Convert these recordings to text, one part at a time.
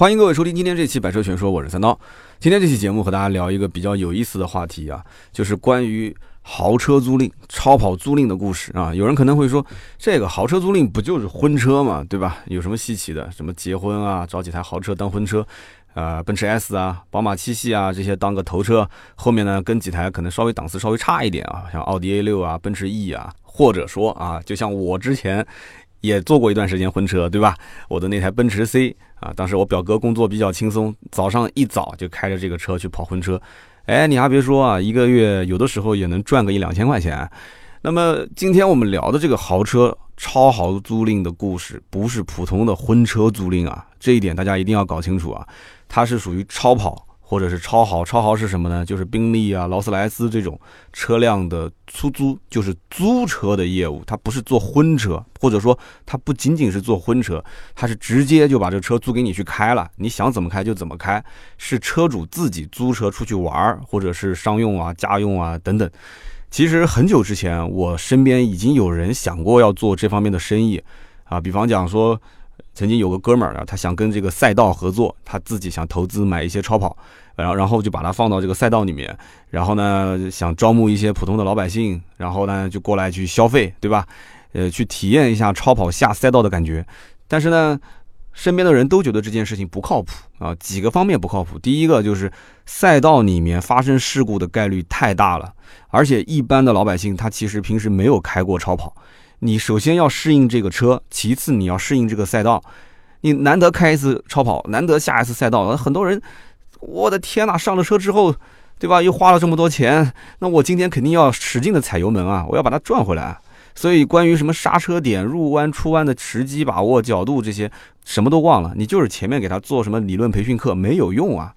欢迎各位收听今天这期《百车全说》，我是三刀。今天这期节目和大家聊一个比较有意思的话题啊，就是关于豪车租赁、超跑租赁的故事啊。有人可能会说，这个豪车租赁不就是婚车嘛，对吧？有什么稀奇的？什么结婚啊，找几台豪车当婚车，呃，奔驰 S 啊，宝马七系啊这些当个头车，后面呢跟几台可能稍微档次稍微差一点啊，像奥迪 A 六啊、奔驰 E 啊，或者说啊，就像我之前。也坐过一段时间婚车，对吧？我的那台奔驰 C 啊，当时我表哥工作比较轻松，早上一早就开着这个车去跑婚车。哎，你还别说啊，一个月有的时候也能赚个一两千块钱。那么今天我们聊的这个豪车超豪租赁的故事，不是普通的婚车租赁啊，这一点大家一定要搞清楚啊，它是属于超跑。或者是超豪，超豪是什么呢？就是宾利啊、劳斯莱斯这种车辆的出租，就是租车的业务。它不是做婚车，或者说它不仅仅是做婚车，它是直接就把这车租给你去开了，你想怎么开就怎么开，是车主自己租车出去玩儿，或者是商用啊、家用啊等等。其实很久之前，我身边已经有人想过要做这方面的生意啊，比方讲说。曾经有个哥们儿啊，他想跟这个赛道合作，他自己想投资买一些超跑，然后然后就把它放到这个赛道里面，然后呢想招募一些普通的老百姓，然后呢就过来去消费，对吧？呃，去体验一下超跑下赛道的感觉。但是呢，身边的人都觉得这件事情不靠谱啊，几个方面不靠谱。第一个就是赛道里面发生事故的概率太大了，而且一般的老百姓他其实平时没有开过超跑。你首先要适应这个车，其次你要适应这个赛道。你难得开一次超跑，难得下一次赛道，很多人，我的天呐，上了车之后，对吧？又花了这么多钱，那我今天肯定要使劲的踩油门啊，我要把它赚回来。所以关于什么刹车点、入弯、出弯的时机把握、角度这些，什么都忘了。你就是前面给他做什么理论培训课，没有用啊。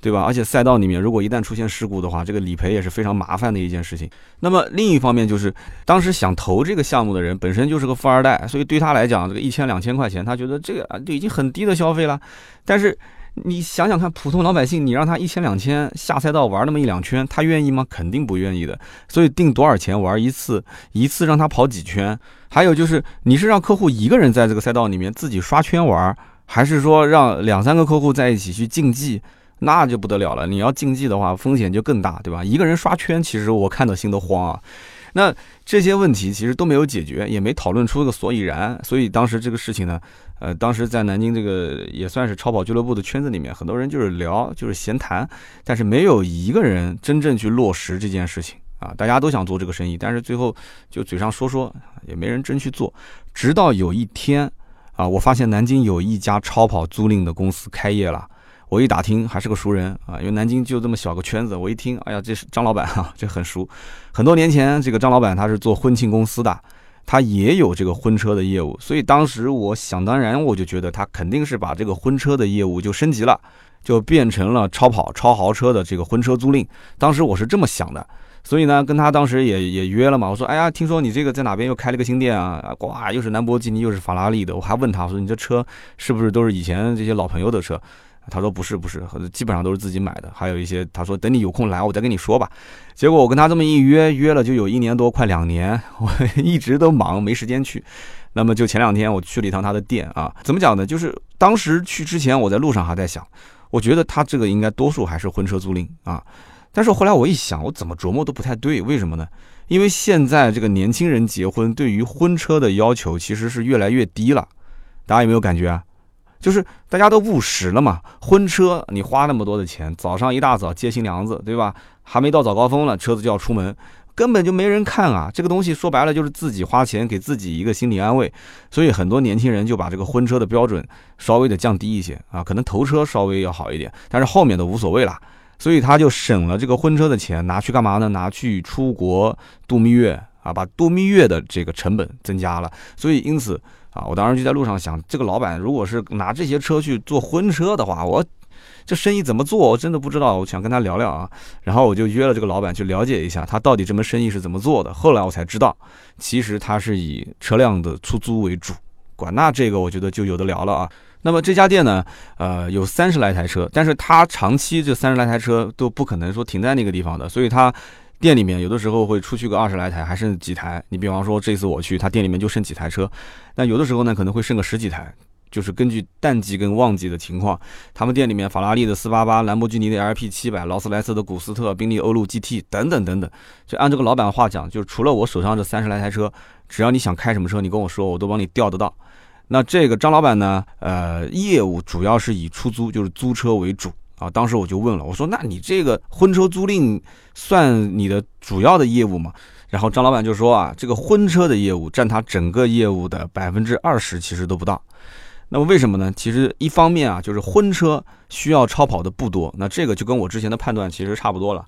对吧？而且赛道里面，如果一旦出现事故的话，这个理赔也是非常麻烦的一件事情。那么另一方面就是，当时想投这个项目的人本身就是个富二代，所以对他来讲，这个一千两千块钱，他觉得这个啊就已经很低的消费了。但是你想想看，普通老百姓，你让他一千两千下赛道玩那么一两圈，他愿意吗？肯定不愿意的。所以定多少钱玩一次，一次让他跑几圈？还有就是，你是让客户一个人在这个赛道里面自己刷圈玩，还是说让两三个客户在一起去竞技？那就不得了了，你要竞技的话，风险就更大，对吧？一个人刷圈，其实我看到心都慌啊。那这些问题其实都没有解决，也没讨论出个所以然。所以当时这个事情呢，呃，当时在南京这个也算是超跑俱乐部的圈子里面，很多人就是聊，就是闲谈，但是没有一个人真正去落实这件事情啊。大家都想做这个生意，但是最后就嘴上说说，也没人真去做。直到有一天啊，我发现南京有一家超跑租赁的公司开业了。我一打听还是个熟人啊，因为南京就这么小个圈子。我一听，哎呀，这是张老板哈，这很熟。很多年前，这个张老板他是做婚庆公司的，他也有这个婚车的业务。所以当时我想当然，我就觉得他肯定是把这个婚车的业务就升级了，就变成了超跑、超豪车的这个婚车租赁。当时我是这么想的，所以呢，跟他当时也也约了嘛。我说，哎呀，听说你这个在哪边又开了个新店啊？哇，又是兰博基尼，又是法拉利的。我还问他，我说你这车是不是都是以前这些老朋友的车？他说不是不是，基本上都是自己买的。还有一些，他说等你有空来，我再跟你说吧。结果我跟他这么一约，约了就有一年多，快两年，我一直都忙，没时间去。那么就前两天我去了一趟他的店啊，怎么讲呢？就是当时去之前，我在路上还在想，我觉得他这个应该多数还是婚车租赁啊。但是后来我一想，我怎么琢磨都不太对，为什么呢？因为现在这个年轻人结婚对于婚车的要求其实是越来越低了，大家有没有感觉啊？就是大家都务实了嘛，婚车你花那么多的钱，早上一大早接新娘子，对吧？还没到早高峰了，车子就要出门，根本就没人看啊。这个东西说白了就是自己花钱给自己一个心理安慰，所以很多年轻人就把这个婚车的标准稍微的降低一些啊，可能头车稍微要好一点，但是后面的无所谓了，所以他就省了这个婚车的钱，拿去干嘛呢？拿去出国度蜜月啊，把度蜜月的这个成本增加了，所以因此。啊，我当时就在路上想，这个老板如果是拿这些车去做婚车的话，我这生意怎么做？我真的不知道。我想跟他聊聊啊，然后我就约了这个老板去了解一下，他到底这门生意是怎么做的。后来我才知道，其实他是以车辆的出租为主。管那这个，我觉得就有的聊了啊。那么这家店呢，呃，有三十来台车，但是他长期这三十来台车都不可能说停在那个地方的，所以他。店里面有的时候会出去个二十来台，还剩几台。你比方说这次我去，他店里面就剩几台车。那有的时候呢，可能会剩个十几台。就是根据淡季跟旺季的情况，他们店里面法拉利的四八八、兰博基尼的 LP 七百、劳斯莱斯的古斯特、宾利欧陆 GT 等等等等。就按这个老板的话讲，就是除了我手上这三十来台车，只要你想开什么车，你跟我说，我都帮你调得到。那这个张老板呢，呃，业务主要是以出租，就是租车为主啊。当时我就问了，我说，那你这个婚车租赁算你的主要的业务吗？然后张老板就说啊，这个婚车的业务占他整个业务的百分之二十，其实都不到。那么为什么呢？其实一方面啊，就是婚车需要超跑的不多，那这个就跟我之前的判断其实差不多了。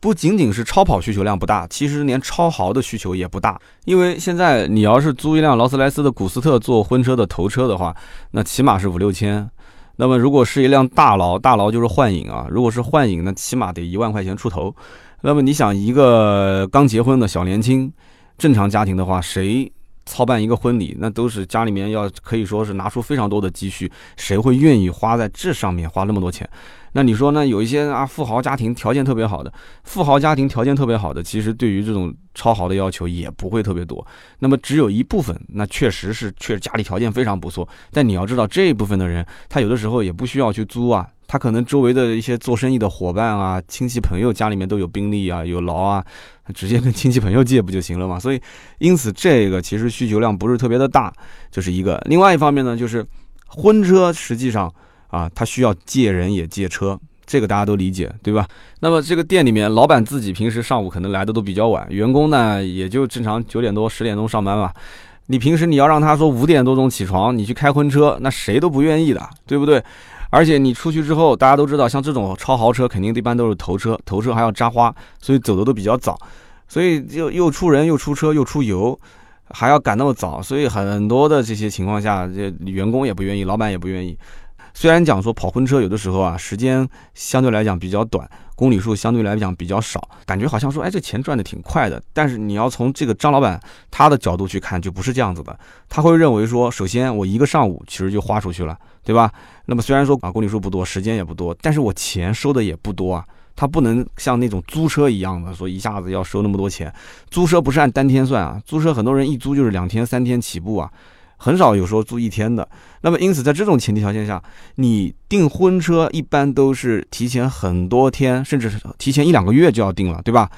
不仅仅是超跑需求量不大，其实连超豪的需求也不大。因为现在你要是租一辆劳斯莱斯的古斯特做婚车的头车的话，那起码是五六千。那么如果是一辆大劳，大劳就是幻影啊，如果是幻影，那起码得一万块钱出头。那么你想，一个刚结婚的小年轻，正常家庭的话，谁？操办一个婚礼，那都是家里面要可以说是拿出非常多的积蓄，谁会愿意花在这上面花那么多钱？那你说呢？有一些啊富豪家庭条件特别好的，富豪家庭条件特别好的，其实对于这种超豪的要求也不会特别多。那么只有一部分，那确实是确实家里条件非常不错。但你要知道，这一部分的人，他有的时候也不需要去租啊。他可能周围的一些做生意的伙伴啊、亲戚朋友家里面都有宾利啊、有劳啊，直接跟亲戚朋友借不就行了嘛？所以，因此这个其实需求量不是特别的大，这是一个。另外一方面呢，就是婚车实际上啊，他需要借人也借车，这个大家都理解，对吧？那么这个店里面，老板自己平时上午可能来的都比较晚，员工呢也就正常九点多、十点钟上班嘛。你平时你要让他说五点多钟起床，你去开婚车，那谁都不愿意的，对不对？而且你出去之后，大家都知道，像这种超豪车肯定一般都是头车，头车还要扎花，所以走的都比较早，所以又又出人又出车又出油，还要赶那么早，所以很多的这些情况下，这员工也不愿意，老板也不愿意。虽然讲说跑婚车有的时候啊，时间相对来讲比较短，公里数相对来讲比较少，感觉好像说哎这钱赚的挺快的。但是你要从这个张老板他的角度去看，就不是这样子的。他会认为说，首先我一个上午其实就花出去了，对吧？那么虽然说啊公里数不多，时间也不多，但是我钱收的也不多啊。他不能像那种租车一样的说一下子要收那么多钱。租车不是按单天算啊，租车很多人一租就是两天三天起步啊。很少有时候租一天的，那么因此在这种前提条件下，你订婚车一般都是提前很多天，甚至提前一两个月就要订了，对吧？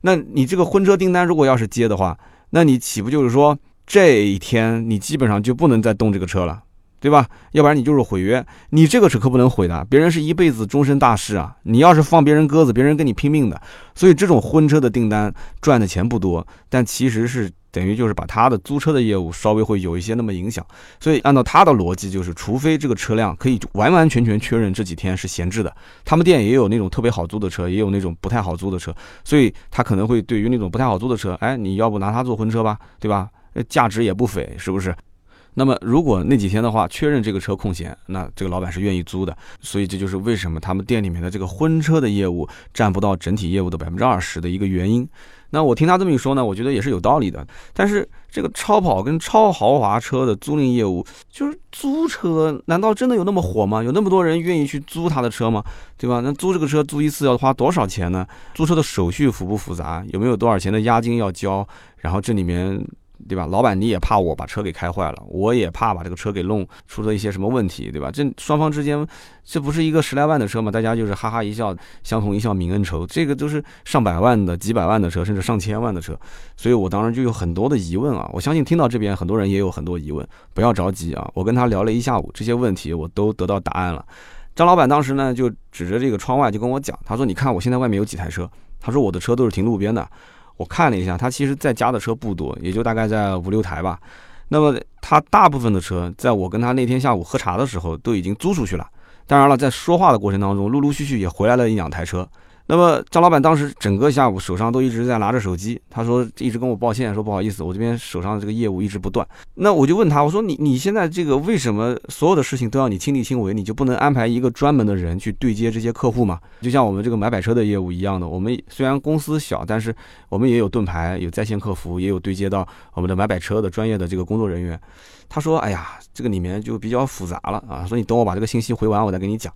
那你这个婚车订单如果要是接的话，那你岂不就是说这一天你基本上就不能再动这个车了，对吧？要不然你就是毁约，你这个是可不能毁的，别人是一辈子终身大事啊！你要是放别人鸽子，别人跟你拼命的。所以这种婚车的订单赚的钱不多，但其实是。等于就是把他的租车的业务稍微会有一些那么影响，所以按照他的逻辑，就是除非这个车辆可以完完全全确认这几天是闲置的，他们店也有那种特别好租的车，也有那种不太好租的车，所以他可能会对于那种不太好租的车，哎，你要不拿它做婚车吧，对吧？价值也不菲，是不是？那么如果那几天的话确认这个车空闲，那这个老板是愿意租的，所以这就是为什么他们店里面的这个婚车的业务占不到整体业务的百分之二十的一个原因。那我听他这么一说呢，我觉得也是有道理的。但是这个超跑跟超豪华车的租赁业务，就是租车，难道真的有那么火吗？有那么多人愿意去租他的车吗？对吧？那租这个车租一次要花多少钱呢？租车的手续复不复杂？有没有多少钱的押金要交？然后这里面。对吧，老板你也怕我把车给开坏了，我也怕把这个车给弄出了一些什么问题，对吧？这双方之间，这不是一个十来万的车吗？大家就是哈哈一笑，相同一笑泯恩仇。这个都是上百万的、几百万的车，甚至上千万的车，所以我当时就有很多的疑问啊。我相信听到这边很多人也有很多疑问，不要着急啊。我跟他聊了一下午，这些问题我都得到答案了。张老板当时呢就指着这个窗外就跟我讲，他说：“你看我现在外面有几台车，他说我的车都是停路边的。”我看了一下，他其实在家的车不多，也就大概在五六台吧。那么他大部分的车，在我跟他那天下午喝茶的时候，都已经租出去了。当然了，在说话的过程当中，陆陆续续也回来了一两台车。那么张老板当时整个下午手上都一直在拿着手机，他说一直跟我抱歉，说不好意思，我这边手上的这个业务一直不断。那我就问他，我说你你现在这个为什么所有的事情都要你亲力亲为，你就不能安排一个专门的人去对接这些客户吗？就像我们这个买摆车的业务一样的，我们虽然公司小，但是我们也有盾牌，有在线客服，也有对接到我们的买摆车的专业的这个工作人员。他说，哎呀，这个里面就比较复杂了啊，说你等我把这个信息回完，我再跟你讲。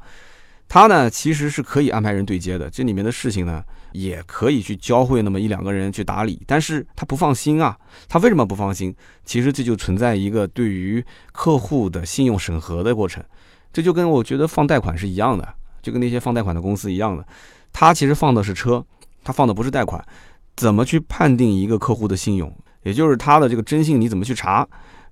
他呢其实是可以安排人对接的，这里面的事情呢也可以去教会那么一两个人去打理，但是他不放心啊，他为什么不放心？其实这就存在一个对于客户的信用审核的过程，这就跟我觉得放贷款是一样的，就跟那些放贷款的公司一样的，他其实放的是车，他放的不是贷款，怎么去判定一个客户的信用？也就是他的这个征信你怎么去查？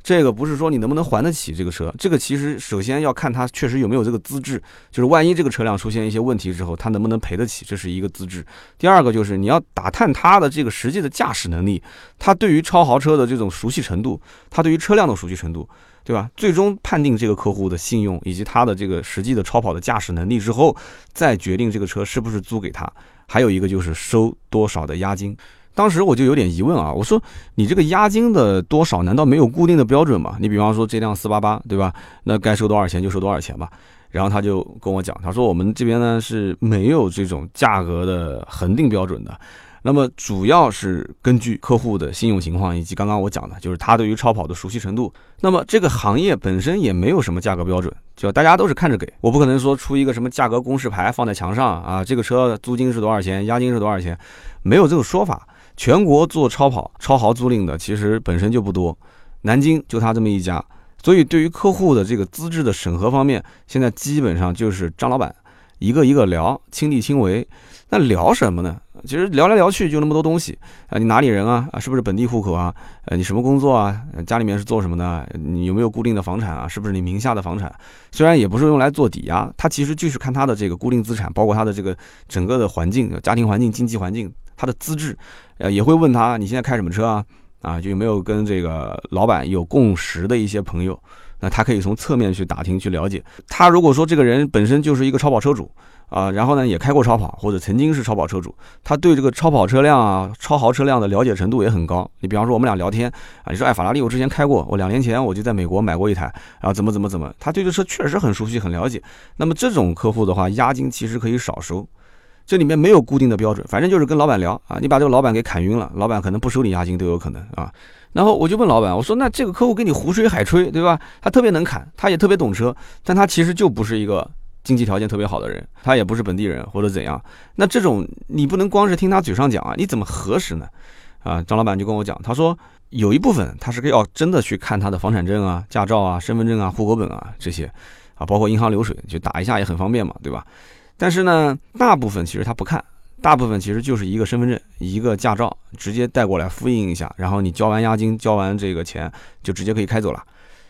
这个不是说你能不能还得起这个车，这个其实首先要看他确实有没有这个资质，就是万一这个车辆出现一些问题之后，他能不能赔得起，这是一个资质。第二个就是你要打探他的这个实际的驾驶能力，他对于超豪车的这种熟悉程度，他对于车辆的熟悉程度，对吧？最终判定这个客户的信用以及他的这个实际的超跑的驾驶能力之后，再决定这个车是不是租给他。还有一个就是收多少的押金。当时我就有点疑问啊，我说你这个押金的多少难道没有固定的标准吗？你比方说这辆四八八，对吧？那该收多少钱就收多少钱吧。然后他就跟我讲，他说我们这边呢是没有这种价格的恒定标准的，那么主要是根据客户的信用情况以及刚刚我讲的，就是他对于超跑的熟悉程度。那么这个行业本身也没有什么价格标准，就大家都是看着给，我不可能说出一个什么价格公示牌放在墙上啊，这个车租金是多少钱，押金是多少钱，没有这个说法。全国做超跑、超豪租赁的其实本身就不多，南京就他这么一家，所以对于客户的这个资质的审核方面，现在基本上就是张老板一个一个聊，亲力亲为。那聊什么呢？其实聊来聊去就那么多东西啊，你哪里人啊？啊，是不是本地户口啊？呃，你什么工作啊？家里面是做什么的？你有没有固定的房产啊？是不是你名下的房产？虽然也不是用来做抵押，它其实就是看他的这个固定资产，包括他的这个整个的环境、家庭环境、经济环境。他的资质，呃，也会问他你现在开什么车啊？啊，就有没有跟这个老板有共识的一些朋友？那他可以从侧面去打听去了解。他如果说这个人本身就是一个超跑车主啊，然后呢也开过超跑或者曾经是超跑车主，他对这个超跑车辆啊、超豪车辆的了解程度也很高。你比方说我们俩聊天啊，你说哎法拉利我之前开过，我两年前我就在美国买过一台，然后怎么怎么怎么，他对这车确实很熟悉很了解。那么这种客户的话，押金其实可以少收。这里面没有固定的标准，反正就是跟老板聊啊，你把这个老板给砍晕了，老板可能不收你押金都有可能啊。然后我就问老板，我说那这个客户跟你胡吹海吹，对吧？他特别能砍，他也特别懂车，但他其实就不是一个经济条件特别好的人，他也不是本地人或者怎样。那这种你不能光是听他嘴上讲啊，你怎么核实呢？啊，张老板就跟我讲，他说有一部分他是要真的去看他的房产证啊、驾照啊、身份证啊、户口本啊这些啊，包括银行流水，就打一下也很方便嘛，对吧？但是呢，大部分其实他不看，大部分其实就是一个身份证、一个驾照，直接带过来复印一下，然后你交完押金、交完这个钱，就直接可以开走了。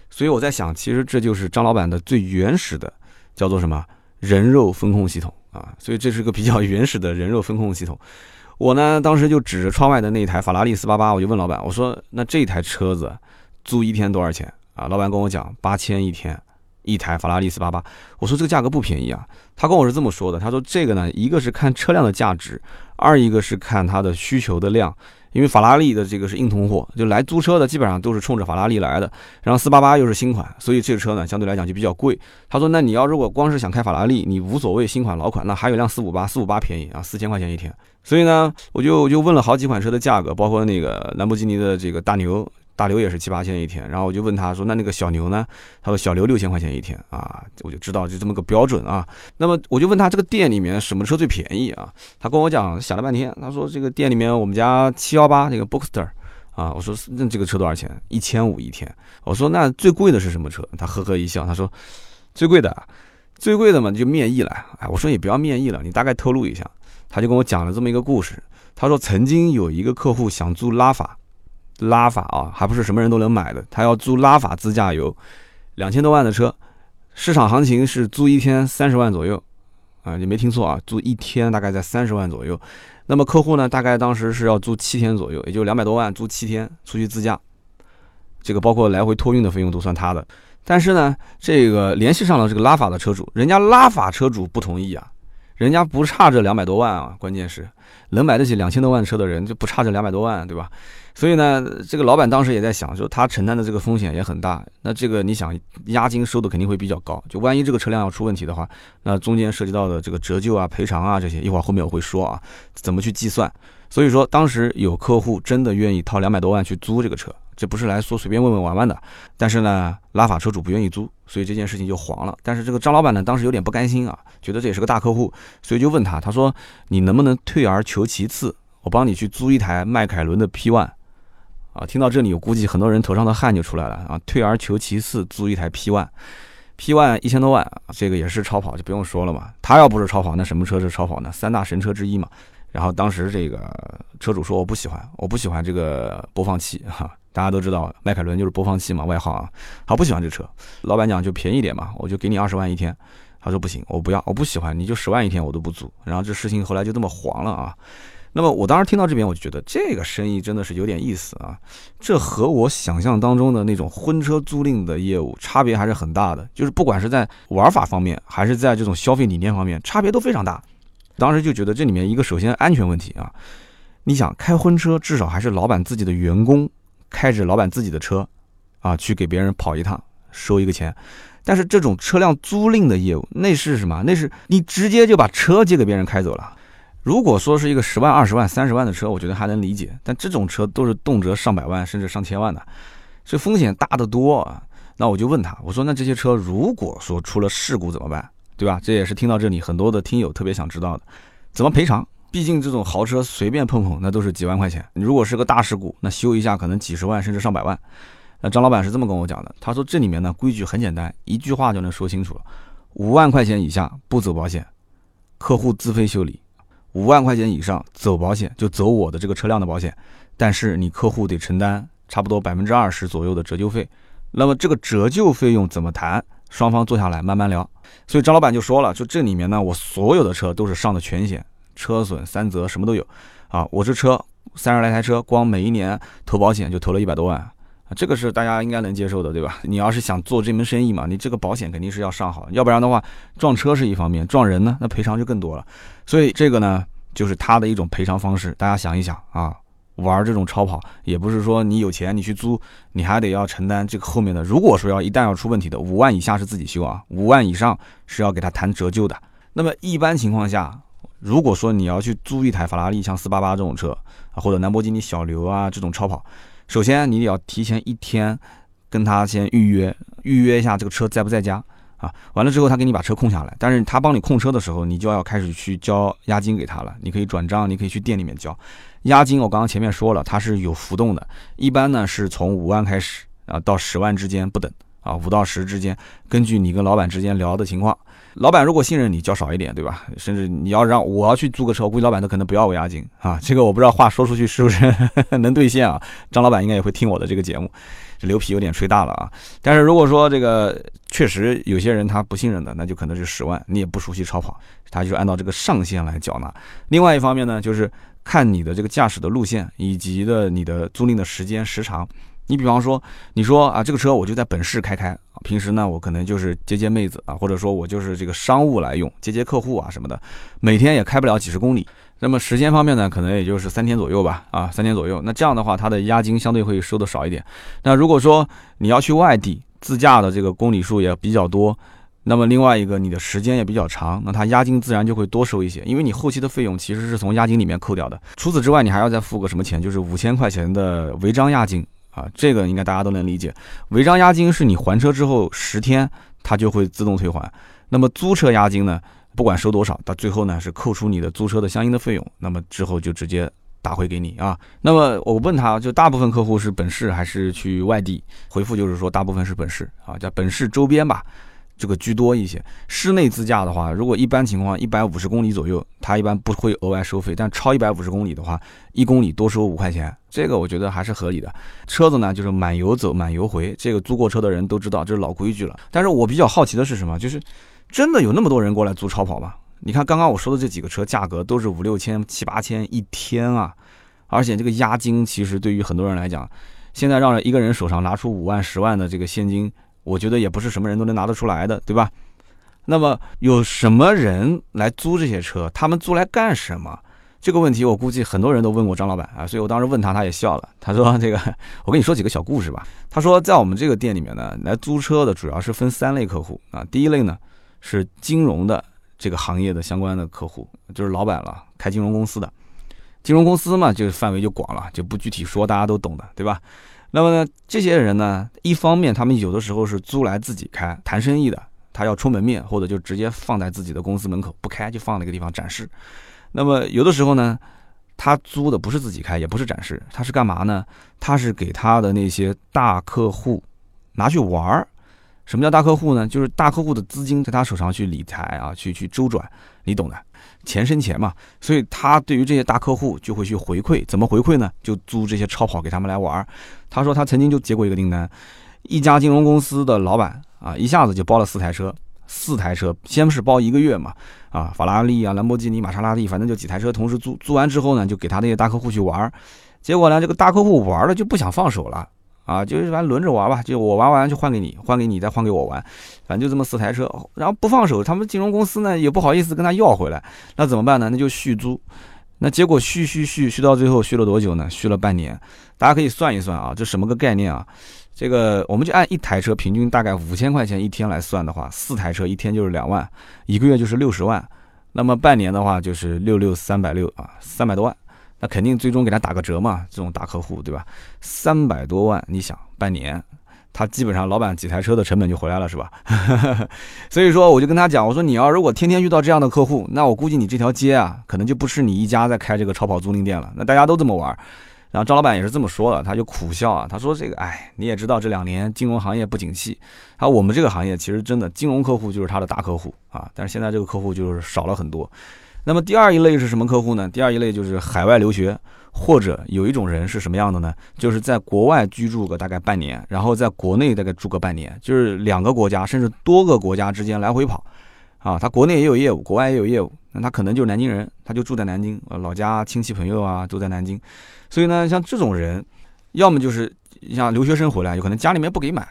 所以我在想，其实这就是张老板的最原始的，叫做什么人肉风控系统啊。所以这是个比较原始的人肉风控系统。我呢，当时就指着窗外的那台法拉利四八八，我就问老板，我说那这台车子租一天多少钱啊？老板跟我讲八千一天。一台法拉利四八八，我说这个价格不便宜啊。他跟我是这么说的，他说这个呢，一个是看车辆的价值，二一个是看它的需求的量。因为法拉利的这个是硬通货，就来租车的基本上都是冲着法拉利来的。然后四八八又是新款，所以这个车呢相对来讲就比较贵。他说，那你要如果光是想开法拉利，你无所谓新款老款，那还有辆四五八，四五八便宜啊，四千块钱一天。所以呢，我就就问了好几款车的价格，包括那个兰博基尼的这个大牛。大刘也是七八千一天，然后我就问他说：“那那个小牛呢？”他说：“小刘六千块钱一天啊。”我就知道就这么个标准啊。那么我就问他这个店里面什么车最便宜啊？他跟我讲，想了半天，他说：“这个店里面我们家七幺八那个 Boxster 啊。”我说：“那这个车多少钱？一千五一天。”我说：“那最贵的是什么车？”他呵呵一笑，他说：“最贵的，最贵的嘛就面议了。”哎，我说也不要面议了，你大概透露一下。他就跟我讲了这么一个故事。他说曾经有一个客户想租拉法。拉法啊，还不是什么人都能买的。他要租拉法自驾游，两千多万的车，市场行情是租一天三十万左右啊，你没听错啊，租一天大概在三十万左右。那么客户呢，大概当时是要租七天左右，也就两百多万租七天出去自驾，这个包括来回托运的费用都算他的。但是呢，这个联系上了这个拉法的车主，人家拉法车主不同意啊，人家不差这两百多万啊，关键是能买得起两千多万车的人就不差这两百多万，对吧？所以呢，这个老板当时也在想，就他承担的这个风险也很大。那这个你想，押金收的肯定会比较高。就万一这个车辆要出问题的话，那中间涉及到的这个折旧啊、赔偿啊这些，一会儿后面我会说啊，怎么去计算。所以说，当时有客户真的愿意掏两百多万去租这个车，这不是来说随便问问玩玩的。但是呢，拉法车主不愿意租所以这件事情就黄了。但是这个张老板呢，当时有点不甘心啊，觉得这也是个大客户，所以就问他，他说你能不能退而求其次，我帮你去租一台迈凯伦的 P One。啊，听到这里，我估计很多人头上的汗就出来了啊！退而求其次，租一台 P One，P One 一千多万，这个也是超跑，就不用说了嘛。他要不是超跑，那什么车是超跑呢？三大神车之一嘛。然后当时这个车主说：“我不喜欢，我不喜欢这个播放器哈。”大家都知道，迈凯伦就是播放器嘛，外号啊。他不喜欢这车，老板讲就便宜点嘛，我就给你二十万一天。他说不行，我不要，我不喜欢，你就十万一天我都不租。然后这事情后来就这么黄了啊。那么我当时听到这边，我就觉得这个生意真的是有点意思啊，这和我想象当中的那种婚车租赁的业务差别还是很大的，就是不管是在玩法方面，还是在这种消费理念方面，差别都非常大。当时就觉得这里面一个首先安全问题啊，你想开婚车，至少还是老板自己的员工开着老板自己的车啊去给别人跑一趟，收一个钱，但是这种车辆租赁的业务，那是什么？那是你直接就把车借给别人开走了。如果说是一个十万、二十万、三十万的车，我觉得还能理解。但这种车都是动辄上百万甚至上千万的，这风险大得多啊。那我就问他，我说那这些车如果说出了事故怎么办？对吧？这也是听到这里很多的听友特别想知道的，怎么赔偿？毕竟这种豪车随便碰碰那都是几万块钱。如果是个大事故，那修一下可能几十万甚至上百万。那张老板是这么跟我讲的，他说这里面呢规矩很简单，一句话就能说清楚了：五万块钱以下不走保险，客户自费修理。五万块钱以上走保险，就走我的这个车辆的保险，但是你客户得承担差不多百分之二十左右的折旧费。那么这个折旧费用怎么谈？双方坐下来慢慢聊。所以张老板就说了，就这里面呢，我所有的车都是上的全险，车损三责什么都有啊。我这车三十来台车，光每一年投保险就投了一百多万，啊这个是大家应该能接受的，对吧？你要是想做这门生意嘛，你这个保险肯定是要上好，要不然的话撞车是一方面，撞人呢，那赔偿就更多了。所以这个呢，就是他的一种赔偿方式。大家想一想啊，玩这种超跑，也不是说你有钱你去租，你还得要承担这个后面的。如果说要一旦要出问题的，五万以下是自己修啊，五万以上是要给他谈折旧的。那么一般情况下，如果说你要去租一台法拉利像四八八这种车啊，或者兰博基尼小牛啊这种超跑，首先你得要提前一天跟他先预约，预约一下这个车在不在家。啊，完了之后他给你把车空下来，但是他帮你控车的时候，你就要开始去交押金给他了。你可以转账，你可以去店里面交押金。我刚刚前面说了，它是有浮动的，一般呢是从五万开始啊，到十万之间不等啊，五到十之间，根据你跟老板之间聊的情况，老板如果信任你，交少一点，对吧？甚至你要让我要去租个车，我估计老板都可能不要我押金啊。这个我不知道话说出去是不是 能兑现啊？张老板应该也会听我的这个节目。这牛皮有点吹大了啊！但是如果说这个确实有些人他不信任的，那就可能是十万，你也不熟悉超跑，他就按照这个上限来缴纳。另外一方面呢，就是看你的这个驾驶的路线以及的你的租赁的时间时长。你比方说，你说啊，这个车我就在本市开开，平时呢我可能就是接接妹子啊，或者说我就是这个商务来用，接接客户啊什么的，每天也开不了几十公里。那么时间方面呢，可能也就是三天左右吧，啊，三天左右。那这样的话，它的押金相对会收的少一点。那如果说你要去外地自驾的这个公里数也比较多，那么另外一个你的时间也比较长，那它押金自然就会多收一些，因为你后期的费用其实是从押金里面扣掉的。除此之外，你还要再付个什么钱？就是五千块钱的违章押金啊，这个应该大家都能理解。违章押金是你还车之后十天它就会自动退还。那么租车押金呢？不管收多少，到最后呢是扣除你的租车的相应的费用，那么之后就直接打回给你啊。那么我问他就大部分客户是本市还是去外地？回复就是说大部分是本市啊，在本市周边吧，这个居多一些。室内自驾的话，如果一般情况一百五十公里左右，他一般不会额外收费，但超一百五十公里的话，一公里多收五块钱，这个我觉得还是合理的。车子呢就是满油走满油回，这个租过车的人都知道这是老规矩了。但是我比较好奇的是什么？就是。真的有那么多人过来租超跑吗？你看刚刚我说的这几个车，价格都是五六千、七八千一天啊！而且这个押金，其实对于很多人来讲，现在让一个人手上拿出五万、十万的这个现金，我觉得也不是什么人都能拿得出来的，对吧？那么有什么人来租这些车？他们租来干什么？这个问题我估计很多人都问过张老板啊，所以我当时问他，他也笑了。他说：“这个，我跟你说几个小故事吧。”他说，在我们这个店里面呢，来租车的主要是分三类客户啊。第一类呢。是金融的这个行业的相关的客户，就是老板了，开金融公司的，金融公司嘛，就范围就广了，就不具体说，大家都懂的，对吧？那么呢，这些人呢，一方面他们有的时候是租来自己开谈生意的，他要出门面，或者就直接放在自己的公司门口不开，就放那个地方展示。那么有的时候呢，他租的不是自己开，也不是展示，他是干嘛呢？他是给他的那些大客户拿去玩儿。什么叫大客户呢？就是大客户的资金在他手上去理财啊，去去周转，你懂的，钱生钱嘛。所以他对于这些大客户就会去回馈，怎么回馈呢？就租这些超跑给他们来玩。他说他曾经就接过一个订单，一家金融公司的老板啊，一下子就包了四台车，四台车，先是包一个月嘛，啊，法拉利啊、兰博基尼、玛莎拉蒂，反正就几台车同时租，租完之后呢，就给他那些大客户去玩。结果呢，这个大客户玩了就不想放手了。啊，就是反正轮着玩吧，就我玩完就换给你，换给你再换给我玩，反正就这么四台车，然后不放手，他们金融公司呢也不好意思跟他要回来，那怎么办呢？那就续租，那结果续续续续到最后续了多久呢？续了半年，大家可以算一算啊，这什么个概念啊？这个我们就按一台车平均大概五千块钱一天来算的话，四台车一天就是两万，一个月就是六十万，那么半年的话就是六六三百六啊，三百多万。那肯定最终给他打个折嘛，这种大客户对吧？三百多万，你想半年，他基本上老板几台车的成本就回来了是吧？所以说我就跟他讲，我说你要如果天天遇到这样的客户，那我估计你这条街啊，可能就不是你一家在开这个超跑租赁店了。那大家都这么玩，然后张老板也是这么说的，他就苦笑啊，他说这个哎，你也知道这两年金融行业不景气，他说我们这个行业其实真的金融客户就是他的大客户啊，但是现在这个客户就是少了很多。那么第二一类是什么客户呢？第二一类就是海外留学，或者有一种人是什么样的呢？就是在国外居住个大概半年，然后在国内大概住个半年，就是两个国家甚至多个国家之间来回跑，啊，他国内也有业务，国外也有业务，那他可能就是南京人，他就住在南京，呃，老家亲戚朋友啊都在南京，所以呢，像这种人，要么就是像留学生回来，有可能家里面不给买。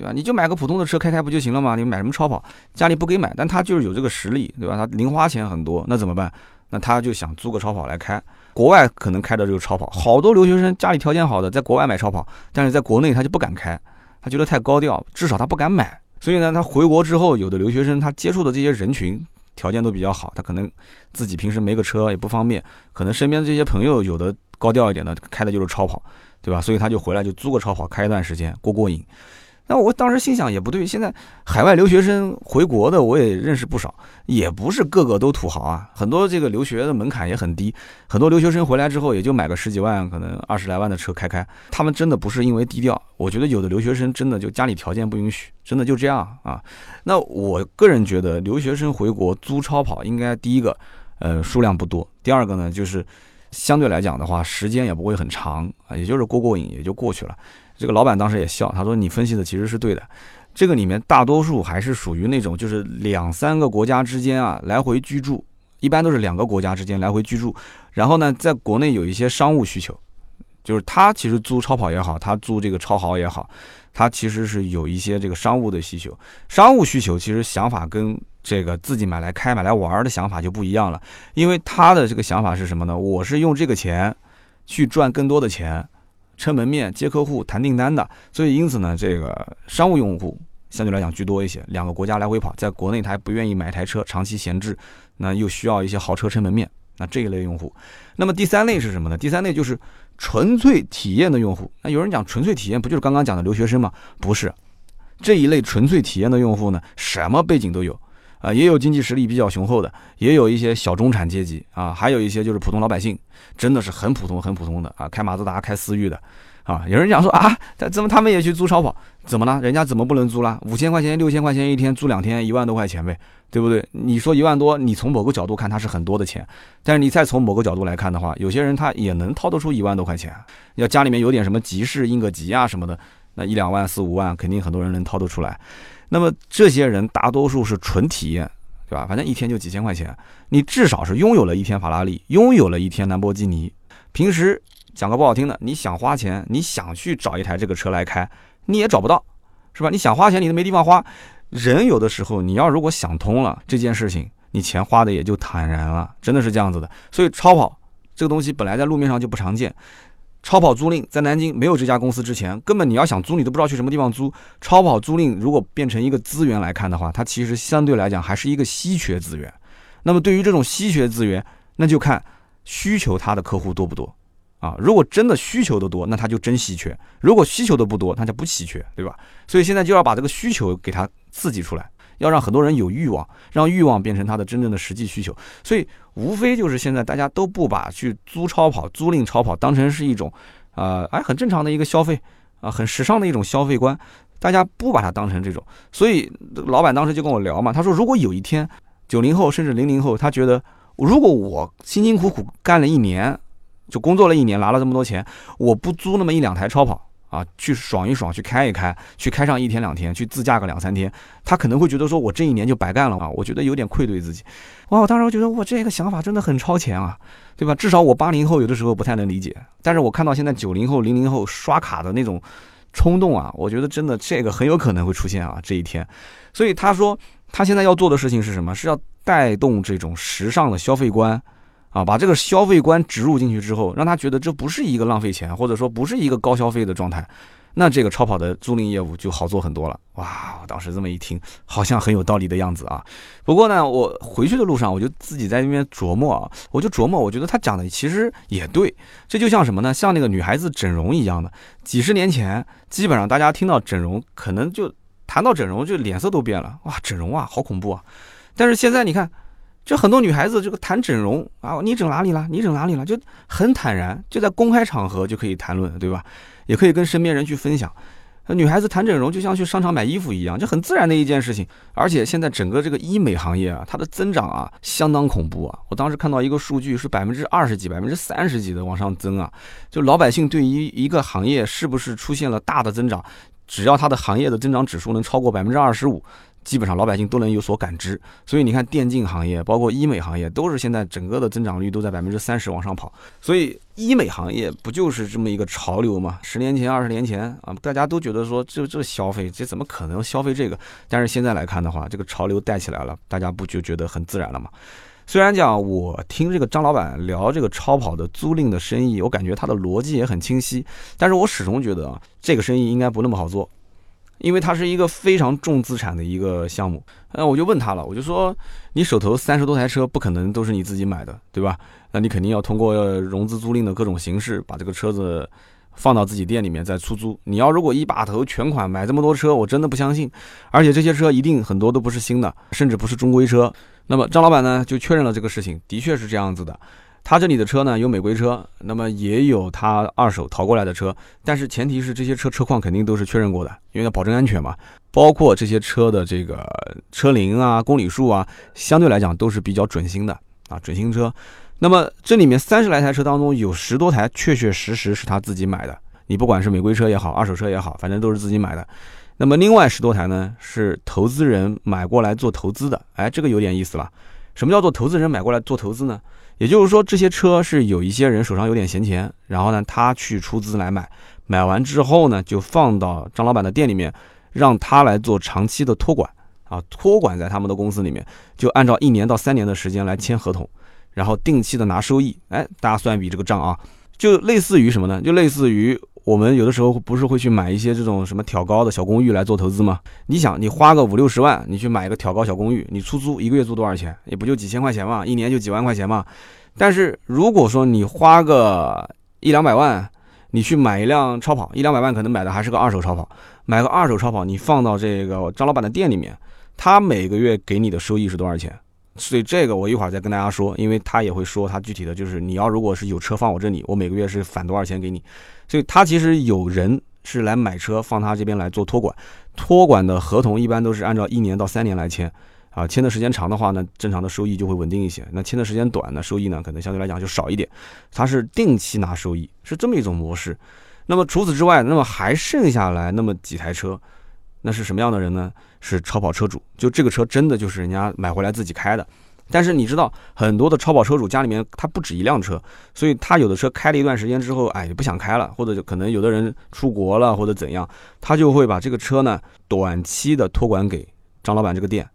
对吧？你就买个普通的车开开不就行了吗？你买什么超跑？家里不给买，但他就是有这个实力，对吧？他零花钱很多，那怎么办？那他就想租个超跑来开。国外可能开的这个超跑，好多留学生家里条件好的，在国外买超跑，但是在国内他就不敢开，他觉得太高调，至少他不敢买。所以呢，他回国之后，有的留学生他接触的这些人群条件都比较好，他可能自己平时没个车也不方便，可能身边这些朋友有的高调一点的，开的就是超跑，对吧？所以他就回来就租个超跑开一段时间过过瘾。那我当时心想也不对，现在海外留学生回国的我也认识不少，也不是个个都土豪啊，很多这个留学的门槛也很低，很多留学生回来之后也就买个十几万，可能二十来万的车开开，他们真的不是因为低调，我觉得有的留学生真的就家里条件不允许，真的就这样啊。那我个人觉得留学生回国租超跑，应该第一个，呃，数量不多，第二个呢，就是相对来讲的话，时间也不会很长啊，也就是过过瘾也就过去了。这个老板当时也笑，他说：“你分析的其实是对的，这个里面大多数还是属于那种就是两三个国家之间啊来回居住，一般都是两个国家之间来回居住，然后呢，在国内有一些商务需求，就是他其实租超跑也好，他租这个超豪也好，他其实是有一些这个商务的需求，商务需求其实想法跟这个自己买来开买来玩的想法就不一样了，因为他的这个想法是什么呢？我是用这个钱去赚更多的钱。”撑门面、接客户、谈订单的，所以因此呢，这个商务用户相对来讲居多一些。两个国家来回跑，在国内他还不愿意买台车长期闲置，那又需要一些豪车撑门面，那这一类用户。那么第三类是什么呢？第三类就是纯粹体验的用户。那有人讲纯粹体验不就是刚刚讲的留学生吗？不是，这一类纯粹体验的用户呢，什么背景都有。啊，也有经济实力比较雄厚的，也有一些小中产阶级啊，还有一些就是普通老百姓，真的是很普通很普通的啊，开马自达、开思域的，啊，有人讲说啊，他怎么他们也去租超跑？怎么了？人家怎么不能租了？五千块钱、六千块钱一天租两天，一万多块钱呗，对不对？你说一万多，你从某个角度看它是很多的钱，但是你再从某个角度来看的话，有些人他也能掏得出一万多块钱，要家里面有点什么急事应个急啊什么的，那一两万、四五万，肯定很多人能掏得出来。那么这些人大多数是纯体验，对吧？反正一天就几千块钱，你至少是拥有了一天法拉利，拥有了一天兰博基尼。平时讲个不好听的，你想花钱，你想去找一台这个车来开，你也找不到，是吧？你想花钱，你都没地方花。人有的时候，你要如果想通了这件事情，你钱花的也就坦然了，真的是这样子的。所以超跑这个东西本来在路面上就不常见。超跑租赁在南京没有这家公司之前，根本你要想租，你都不知道去什么地方租。超跑租赁如果变成一个资源来看的话，它其实相对来讲还是一个稀缺资源。那么对于这种稀缺资源，那就看需求它的客户多不多啊。如果真的需求的多，那它就真稀缺；如果需求的不多，它就不稀缺，对吧？所以现在就要把这个需求给它刺激出来，要让很多人有欲望，让欲望变成他的真正的实际需求。所以无非就是现在大家都不把去租超跑、租赁超跑当成是一种，呃，哎，很正常的一个消费啊，很时尚的一种消费观。大家不把它当成这种，所以老板当时就跟我聊嘛，他说如果有一天九零后甚至零零后，他觉得如果我辛辛苦苦干了一年，就工作了一年拿了这么多钱，我不租那么一两台超跑啊，去爽一爽，去开一开，去开上一天两天，去自驾个两三天，他可能会觉得说我这一年就白干了啊，我觉得有点愧对自己。哇，我当时我觉得我这个想法真的很超前啊，对吧？至少我八零后有的时候不太能理解，但是我看到现在九零后零零后刷卡的那种。冲动啊，我觉得真的这个很有可能会出现啊这一天，所以他说他现在要做的事情是什么？是要带动这种时尚的消费观，啊，把这个消费观植入进去之后，让他觉得这不是一个浪费钱，或者说不是一个高消费的状态。那这个超跑的租赁业务就好做很多了。哇，我当时这么一听，好像很有道理的样子啊。不过呢，我回去的路上，我就自己在那边琢磨啊，我就琢磨，我觉得他讲的其实也对。这就像什么呢？像那个女孩子整容一样的。几十年前，基本上大家听到整容，可能就谈到整容，就脸色都变了。哇，整容啊，好恐怖啊！但是现在你看，就很多女孩子这个谈整容啊，你整哪里了？你整哪里了？就很坦然，就在公开场合就可以谈论，对吧？也可以跟身边人去分享，女孩子谈整容就像去商场买衣服一样，就很自然的一件事情。而且现在整个这个医美行业啊，它的增长啊相当恐怖啊！我当时看到一个数据是百分之二十几、百分之三十几的往上增啊，就老百姓对于一个行业是不是出现了大的增长，只要它的行业的增长指数能超过百分之二十五。基本上老百姓都能有所感知，所以你看电竞行业，包括医美行业，都是现在整个的增长率都在百分之三十往上跑。所以医美行业不就是这么一个潮流吗？十年前、二十年前啊，大家都觉得说这这消费，这怎么可能消费这个？但是现在来看的话，这个潮流带起来了，大家不就觉得很自然了吗？虽然讲我听这个张老板聊这个超跑的租赁的生意，我感觉他的逻辑也很清晰，但是我始终觉得啊，这个生意应该不那么好做。因为它是一个非常重资产的一个项目，那我就问他了，我就说，你手头三十多台车，不可能都是你自己买的，对吧？那你肯定要通过融资租赁的各种形式，把这个车子放到自己店里面再出租。你要如果一把头全款买这么多车，我真的不相信。而且这些车一定很多都不是新的，甚至不是中规车。那么张老板呢，就确认了这个事情，的确是这样子的。他这里的车呢，有美规车，那么也有他二手淘过来的车，但是前提是这些车车况肯定都是确认过的，因为要保证安全嘛。包括这些车的这个车龄啊、公里数啊，相对来讲都是比较准新的啊，准新车。那么这里面三十来台车当中，有十多台确确实实是他自己买的，你不管是美规车也好，二手车也好，反正都是自己买的。那么另外十多台呢，是投资人买过来做投资的。哎，这个有点意思了。什么叫做投资人买过来做投资呢？也就是说，这些车是有一些人手上有点闲钱，然后呢，他去出资来买，买完之后呢，就放到张老板的店里面，让他来做长期的托管啊，托管在他们的公司里面，就按照一年到三年的时间来签合同，然后定期的拿收益。哎，大家算一笔这个账啊，就类似于什么呢？就类似于我们有的时候不是会去买一些这种什么挑高的小公寓来做投资吗？你想，你花个五六十万，你去买一个挑高小公寓，你出租一个月租多少钱？也不就几千块钱嘛，一年就几万块钱嘛。但是如果说你花个一两百万，你去买一辆超跑，一两百万可能买的还是个二手超跑，买个二手超跑，你放到这个张老板的店里面，他每个月给你的收益是多少钱？所以这个我一会儿再跟大家说，因为他也会说他具体的就是你要如果是有车放我这里，我每个月是返多少钱给你。所以他其实有人是来买车放他这边来做托管，托管的合同一般都是按照一年到三年来签。啊，签的时间长的话呢，正常的收益就会稳定一些。那签的时间短呢，收益呢可能相对来讲就少一点。他是定期拿收益，是这么一种模式。那么除此之外，那么还剩下来那么几台车，那是什么样的人呢？是超跑车主。就这个车真的就是人家买回来自己开的。但是你知道，很多的超跑车主家里面他不止一辆车，所以他有的车开了一段时间之后，哎，不想开了，或者就可能有的人出国了或者怎样，他就会把这个车呢短期的托管给张老板这个店。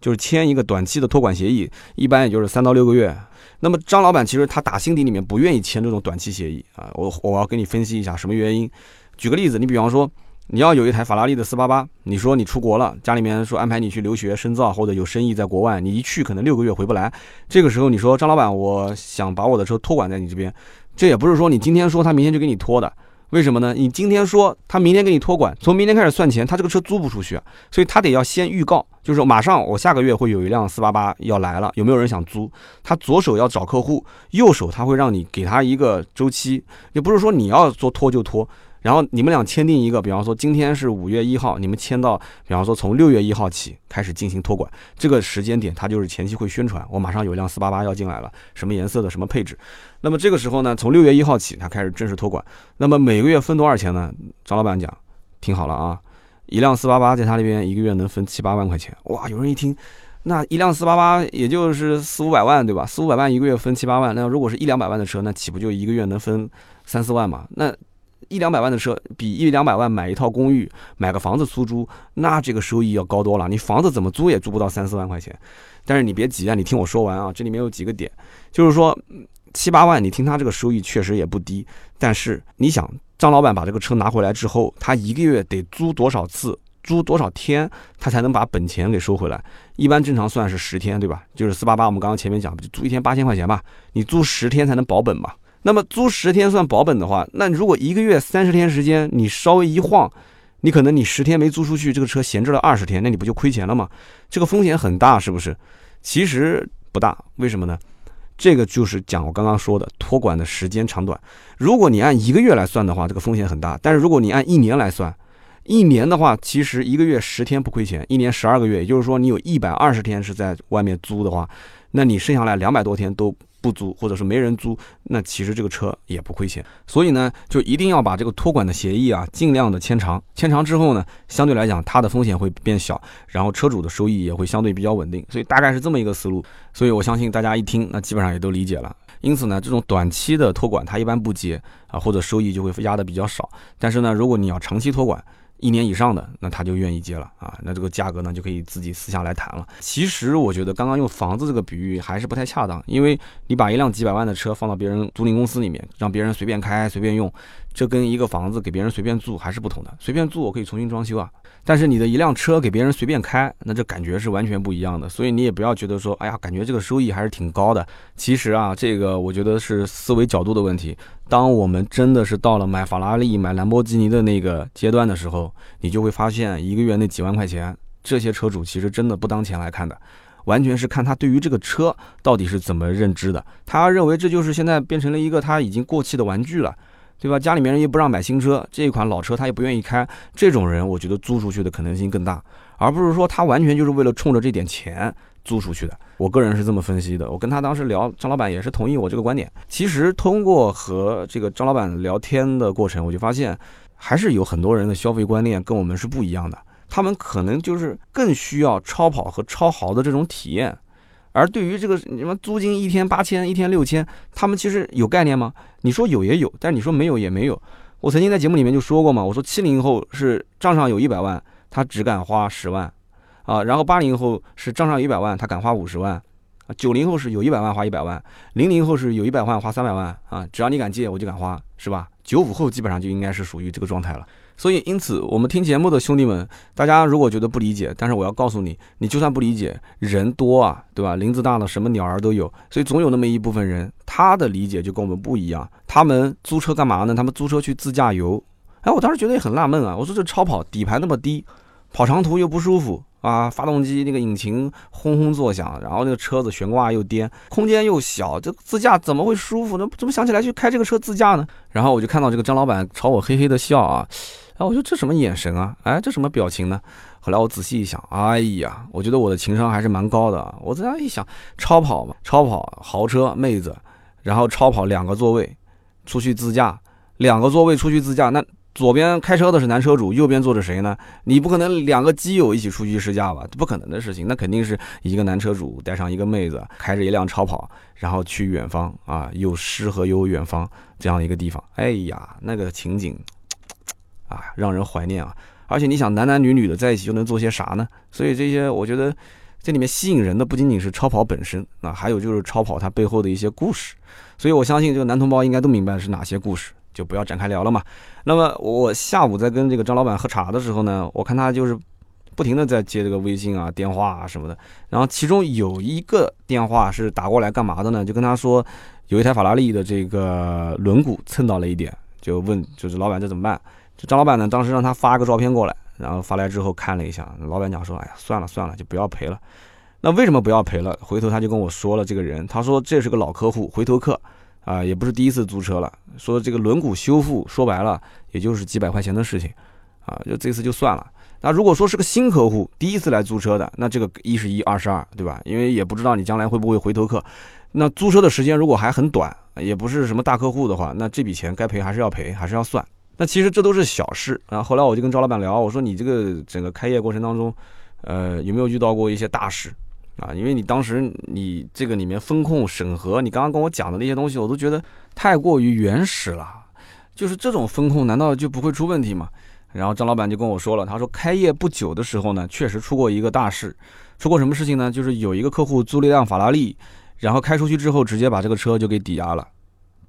就是签一个短期的托管协议，一般也就是三到六个月。那么张老板其实他打心底里面不愿意签这种短期协议啊。我我要给你分析一下什么原因。举个例子，你比方说你要有一台法拉利的四八八，你说你出国了，家里面说安排你去留学深造或者有生意在国外，你一去可能六个月回不来。这个时候你说张老板，我想把我的车托管在你这边，这也不是说你今天说他明天就给你拖的。为什么呢？你今天说他明天给你托管，从明天开始算钱，他这个车租不出去，所以他得要先预告，就是马上我下个月会有一辆四八八要来了，有没有人想租？他左手要找客户，右手他会让你给他一个周期，也不是说你要说拖就拖。然后你们俩签订一个，比方说今天是五月一号，你们签到，比方说从六月一号起开始进行托管，这个时间点他就是前期会宣传，我马上有一辆四八八要进来了，什么颜色的，什么配置。那么这个时候呢，从六月一号起他开始正式托管。那么每个月分多少钱呢？张老板讲，听好了啊，一辆四八八在他那边一个月能分七八万块钱。哇，有人一听，那一辆四八八也就是四五百万对吧？四五百万一个月分七八万，那如果是一两百万的车，那岂不就一个月能分三四万嘛？那。一两百万的车比一两百万买一套公寓、买个房子出租，那这个收益要高多了。你房子怎么租也租不到三四万块钱。但是你别急啊，你听我说完啊，这里面有几个点，就是说七八万，你听他这个收益确实也不低。但是你想，张老板把这个车拿回来之后，他一个月得租多少次、租多少天，他才能把本钱给收回来？一般正常算是十天，对吧？就是四八八，我们刚刚前面讲，就租一天八千块钱吧，你租十天才能保本嘛。那么租十天算保本的话，那如果一个月三十天时间，你稍微一晃，你可能你十天没租出去，这个车闲置了二十天，那你不就亏钱了吗？这个风险很大，是不是？其实不大，为什么呢？这个就是讲我刚刚说的托管的时间长短。如果你按一个月来算的话，这个风险很大；但是如果你按一年来算，一年的话，其实一个月十天不亏钱，一年十二个月，也就是说你有一百二十天是在外面租的话，那你剩下来两百多天都。不租，或者是没人租，那其实这个车也不亏钱。所以呢，就一定要把这个托管的协议啊，尽量的签长。签长之后呢，相对来讲，它的风险会变小，然后车主的收益也会相对比较稳定。所以大概是这么一个思路。所以我相信大家一听，那基本上也都理解了。因此呢，这种短期的托管，它一般不接啊，或者收益就会压的比较少。但是呢，如果你要长期托管，一年以上的，那他就愿意接了啊，那这个价格呢就可以自己私下来谈了。其实我觉得刚刚用房子这个比喻还是不太恰当，因为你把一辆几百万的车放到别人租赁公司里面，让别人随便开随便用，这跟一个房子给别人随便住还是不同的。随便住我可以重新装修啊。但是你的一辆车给别人随便开，那这感觉是完全不一样的。所以你也不要觉得说，哎呀，感觉这个收益还是挺高的。其实啊，这个我觉得是思维角度的问题。当我们真的是到了买法拉利、买兰博基尼的那个阶段的时候，你就会发现，一个月那几万块钱，这些车主其实真的不当钱来看的，完全是看他对于这个车到底是怎么认知的。他认为这就是现在变成了一个他已经过气的玩具了。对吧？家里面人又不让买新车，这一款老车他也不愿意开。这种人，我觉得租出去的可能性更大，而不是说他完全就是为了冲着这点钱租出去的。我个人是这么分析的。我跟他当时聊，张老板也是同意我这个观点。其实通过和这个张老板聊天的过程，我就发现，还是有很多人的消费观念跟我们是不一样的。他们可能就是更需要超跑和超豪的这种体验。而对于这个什么租金一天八千，一天六千，他们其实有概念吗？你说有也有，但你说没有也没有。我曾经在节目里面就说过嘛，我说七零后是账上有一百万，他只敢花十万，啊，然后八零后是账上有一百万，他敢花五十万，啊，九零后是有一百万花一百万，零零后是有一百万花三百万，啊，只要你敢借，我就敢花，是吧？九五后基本上就应该是属于这个状态了。所以，因此，我们听节目的兄弟们，大家如果觉得不理解，但是我要告诉你，你就算不理解，人多啊，对吧？林子大了，什么鸟儿都有，所以总有那么一部分人，他的理解就跟我们不一样。他们租车干嘛呢？他们租车去自驾游。哎，我当时觉得也很纳闷啊，我说这超跑底盘那么低，跑长途又不舒服啊，发动机那个引擎轰轰作响，然后那个车子悬挂又颠，空间又小，这自驾怎么会舒服呢？怎么想起来去开这个车自驾呢？然后我就看到这个张老板朝我嘿嘿的笑啊。哎，我说这什么眼神啊？哎，这什么表情呢？后来我仔细一想，哎呀，我觉得我的情商还是蛮高的。我这样一想，超跑嘛，超跑豪车妹子，然后超跑两个座位，出去自驾，两个座位出去自驾，那左边开车的是男车主，右边坐着谁呢？你不可能两个基友一起出去试驾吧？不可能的事情，那肯定是一个男车主带上一个妹子，开着一辆超跑，然后去远方啊，有诗和有远方这样一个地方。哎呀，那个情景。啊，让人怀念啊！而且你想，男男女女的在一起又能做些啥呢？所以这些，我觉得这里面吸引人的不仅仅是超跑本身啊，还有就是超跑它背后的一些故事。所以我相信这个男同胞应该都明白是哪些故事，就不要展开聊了嘛。那么我下午在跟这个张老板喝茶的时候呢，我看他就是不停的在接这个微信啊、电话啊什么的。然后其中有一个电话是打过来干嘛的呢？就跟他说。有一台法拉利的这个轮毂蹭到了一点，就问就是老板这怎么办？张老板呢，当时让他发个照片过来，然后发来之后看了一下，老板讲说，哎呀，算了算了，就不要赔了。那为什么不要赔了？回头他就跟我说了，这个人他说这是个老客户，回头客啊，也不是第一次租车了。说这个轮毂修复，说白了也就是几百块钱的事情啊，就这次就算了。那如果说是个新客户，第一次来租车的，那这个一是一，二是二，对吧？因为也不知道你将来会不会回头客。那租车的时间如果还很短，也不是什么大客户的话，那这笔钱该赔还是要赔，还是要算。那其实这都是小事啊。后来我就跟赵老板聊，我说你这个整个开业过程当中，呃，有没有遇到过一些大事啊？因为你当时你这个里面风控审核，你刚刚跟我讲的那些东西，我都觉得太过于原始了。就是这种风控，难道就不会出问题吗？然后张老板就跟我说了，他说开业不久的时候呢，确实出过一个大事，出过什么事情呢？就是有一个客户租了一辆法拉利，然后开出去之后，直接把这个车就给抵押了，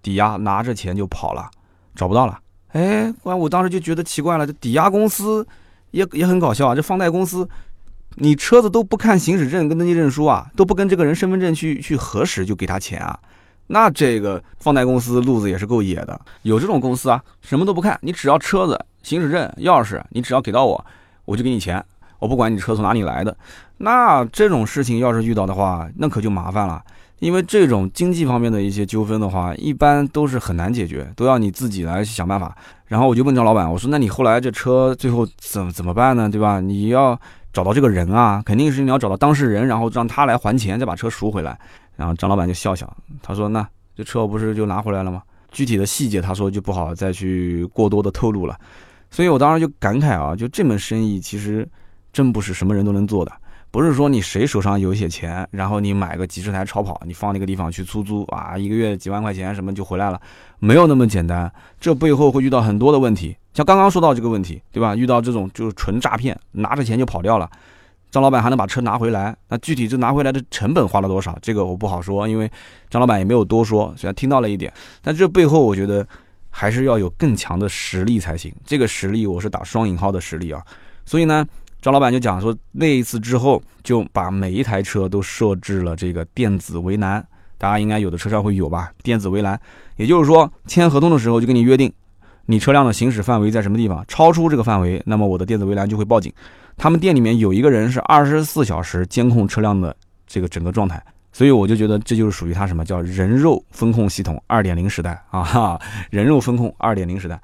抵押拿着钱就跑了，找不到了。哎，关我当时就觉得奇怪了，这抵押公司也也很搞笑啊，这放贷公司，你车子都不看行驶证跟登记证书啊，都不跟这个人身份证去去核实就给他钱啊？那这个放贷公司路子也是够野的，有这种公司啊，什么都不看，你只要车子。行驶证、钥匙，你只要给到我，我就给你钱，我不管你车从哪里来的。那这种事情要是遇到的话，那可就麻烦了。因为这种经济方面的一些纠纷的话，一般都是很难解决，都要你自己来想办法。然后我就问张老板，我说：“那你后来这车最后怎怎么办呢？对吧？你要找到这个人啊，肯定是你要找到当事人，然后让他来还钱，再把车赎回来。”然后张老板就笑笑，他说：“那这车不是就拿回来了吗？具体的细节，他说就不好再去过多的透露了。”所以我当时就感慨啊，就这门生意其实真不是什么人都能做的，不是说你谁手上有一些钱，然后你买个几十台超跑，你放那个地方去出租啊，一个月几万块钱什么就回来了，没有那么简单，这背后会遇到很多的问题。像刚刚说到这个问题，对吧？遇到这种就是纯诈骗，拿着钱就跑掉了，张老板还能把车拿回来，那具体这拿回来的成本花了多少，这个我不好说，因为张老板也没有多说，虽然听到了一点，但这背后我觉得。还是要有更强的实力才行。这个实力我是打双引号的实力啊。所以呢，张老板就讲说，那一次之后就把每一台车都设置了这个电子围栏。大家应该有的车上会有吧？电子围栏，也就是说签合同的时候就跟你约定，你车辆的行驶范围在什么地方，超出这个范围，那么我的电子围栏就会报警。他们店里面有一个人是二十四小时监控车辆的这个整个状态。所以我就觉得这就是属于它什么叫人肉风控系统二点零时代啊，人肉风控二点零时代。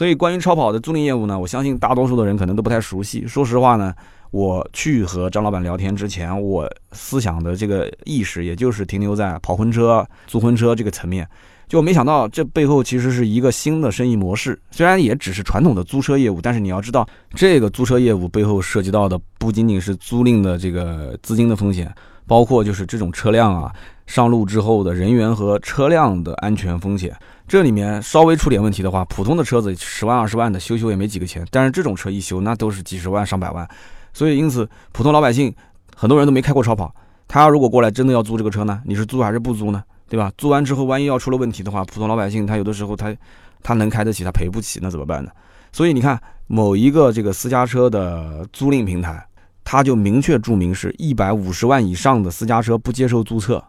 所以关于超跑的租赁业务呢，我相信大多数的人可能都不太熟悉。说实话呢，我去和张老板聊天之前，我思想的这个意识也就是停留在跑婚车、租婚车这个层面，就没想到这背后其实是一个新的生意模式。虽然也只是传统的租车业务，但是你要知道，这个租车业务背后涉及到的不仅仅是租赁的这个资金的风险。包括就是这种车辆啊，上路之后的人员和车辆的安全风险，这里面稍微出点问题的话，普通的车子十万二十万的修修也没几个钱，但是这种车一修那都是几十万上百万，所以因此普通老百姓很多人都没开过超跑，他如果过来真的要租这个车呢，你是租还是不租呢？对吧？租完之后万一要出了问题的话，普通老百姓他有的时候他他能开得起，他赔不起，那怎么办呢？所以你看某一个这个私家车的租赁平台。他就明确注明是一百五十万以上的私家车不接受注册，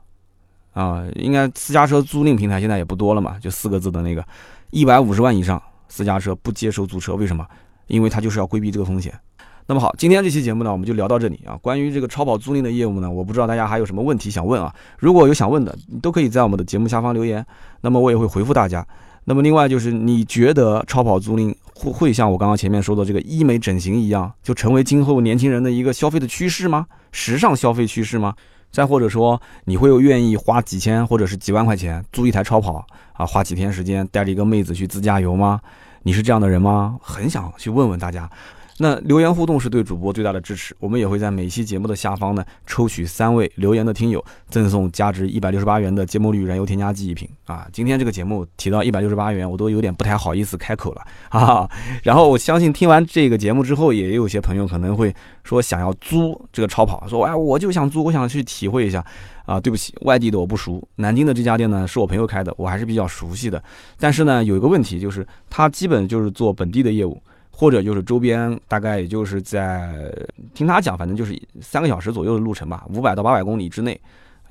啊，应该私家车租赁平台现在也不多了嘛，就四个字的那个，一百五十万以上私家车不接受租车，为什么？因为它就是要规避这个风险。那么好，今天这期节目呢，我们就聊到这里啊。关于这个超跑租赁的业务呢，我不知道大家还有什么问题想问啊？如果有想问的，你都可以在我们的节目下方留言，那么我也会回复大家。那么另外就是，你觉得超跑租赁会会像我刚刚前面说的这个医美整形一样，就成为今后年轻人的一个消费的趋势吗？时尚消费趋势吗？再或者说，你会有愿意花几千或者是几万块钱租一台超跑啊，花几天时间带着一个妹子去自驾游吗？你是这样的人吗？很想去问问大家。那留言互动是对主播最大的支持，我们也会在每期节目的下方呢抽取三位留言的听友，赠送价值一百六十八元的节末绿燃油添加剂一瓶啊！今天这个节目提到一百六十八元，我都有点不太好意思开口了哈啊。然后我相信听完这个节目之后，也有些朋友可能会说想要租这个超跑，说哎我就想租，我想去体会一下啊。对不起，外地的我不熟，南京的这家店呢是我朋友开的，我还是比较熟悉的。但是呢有一个问题就是，他基本就是做本地的业务。或者就是周边，大概也就是在听他讲，反正就是三个小时左右的路程吧，五百到八百公里之内，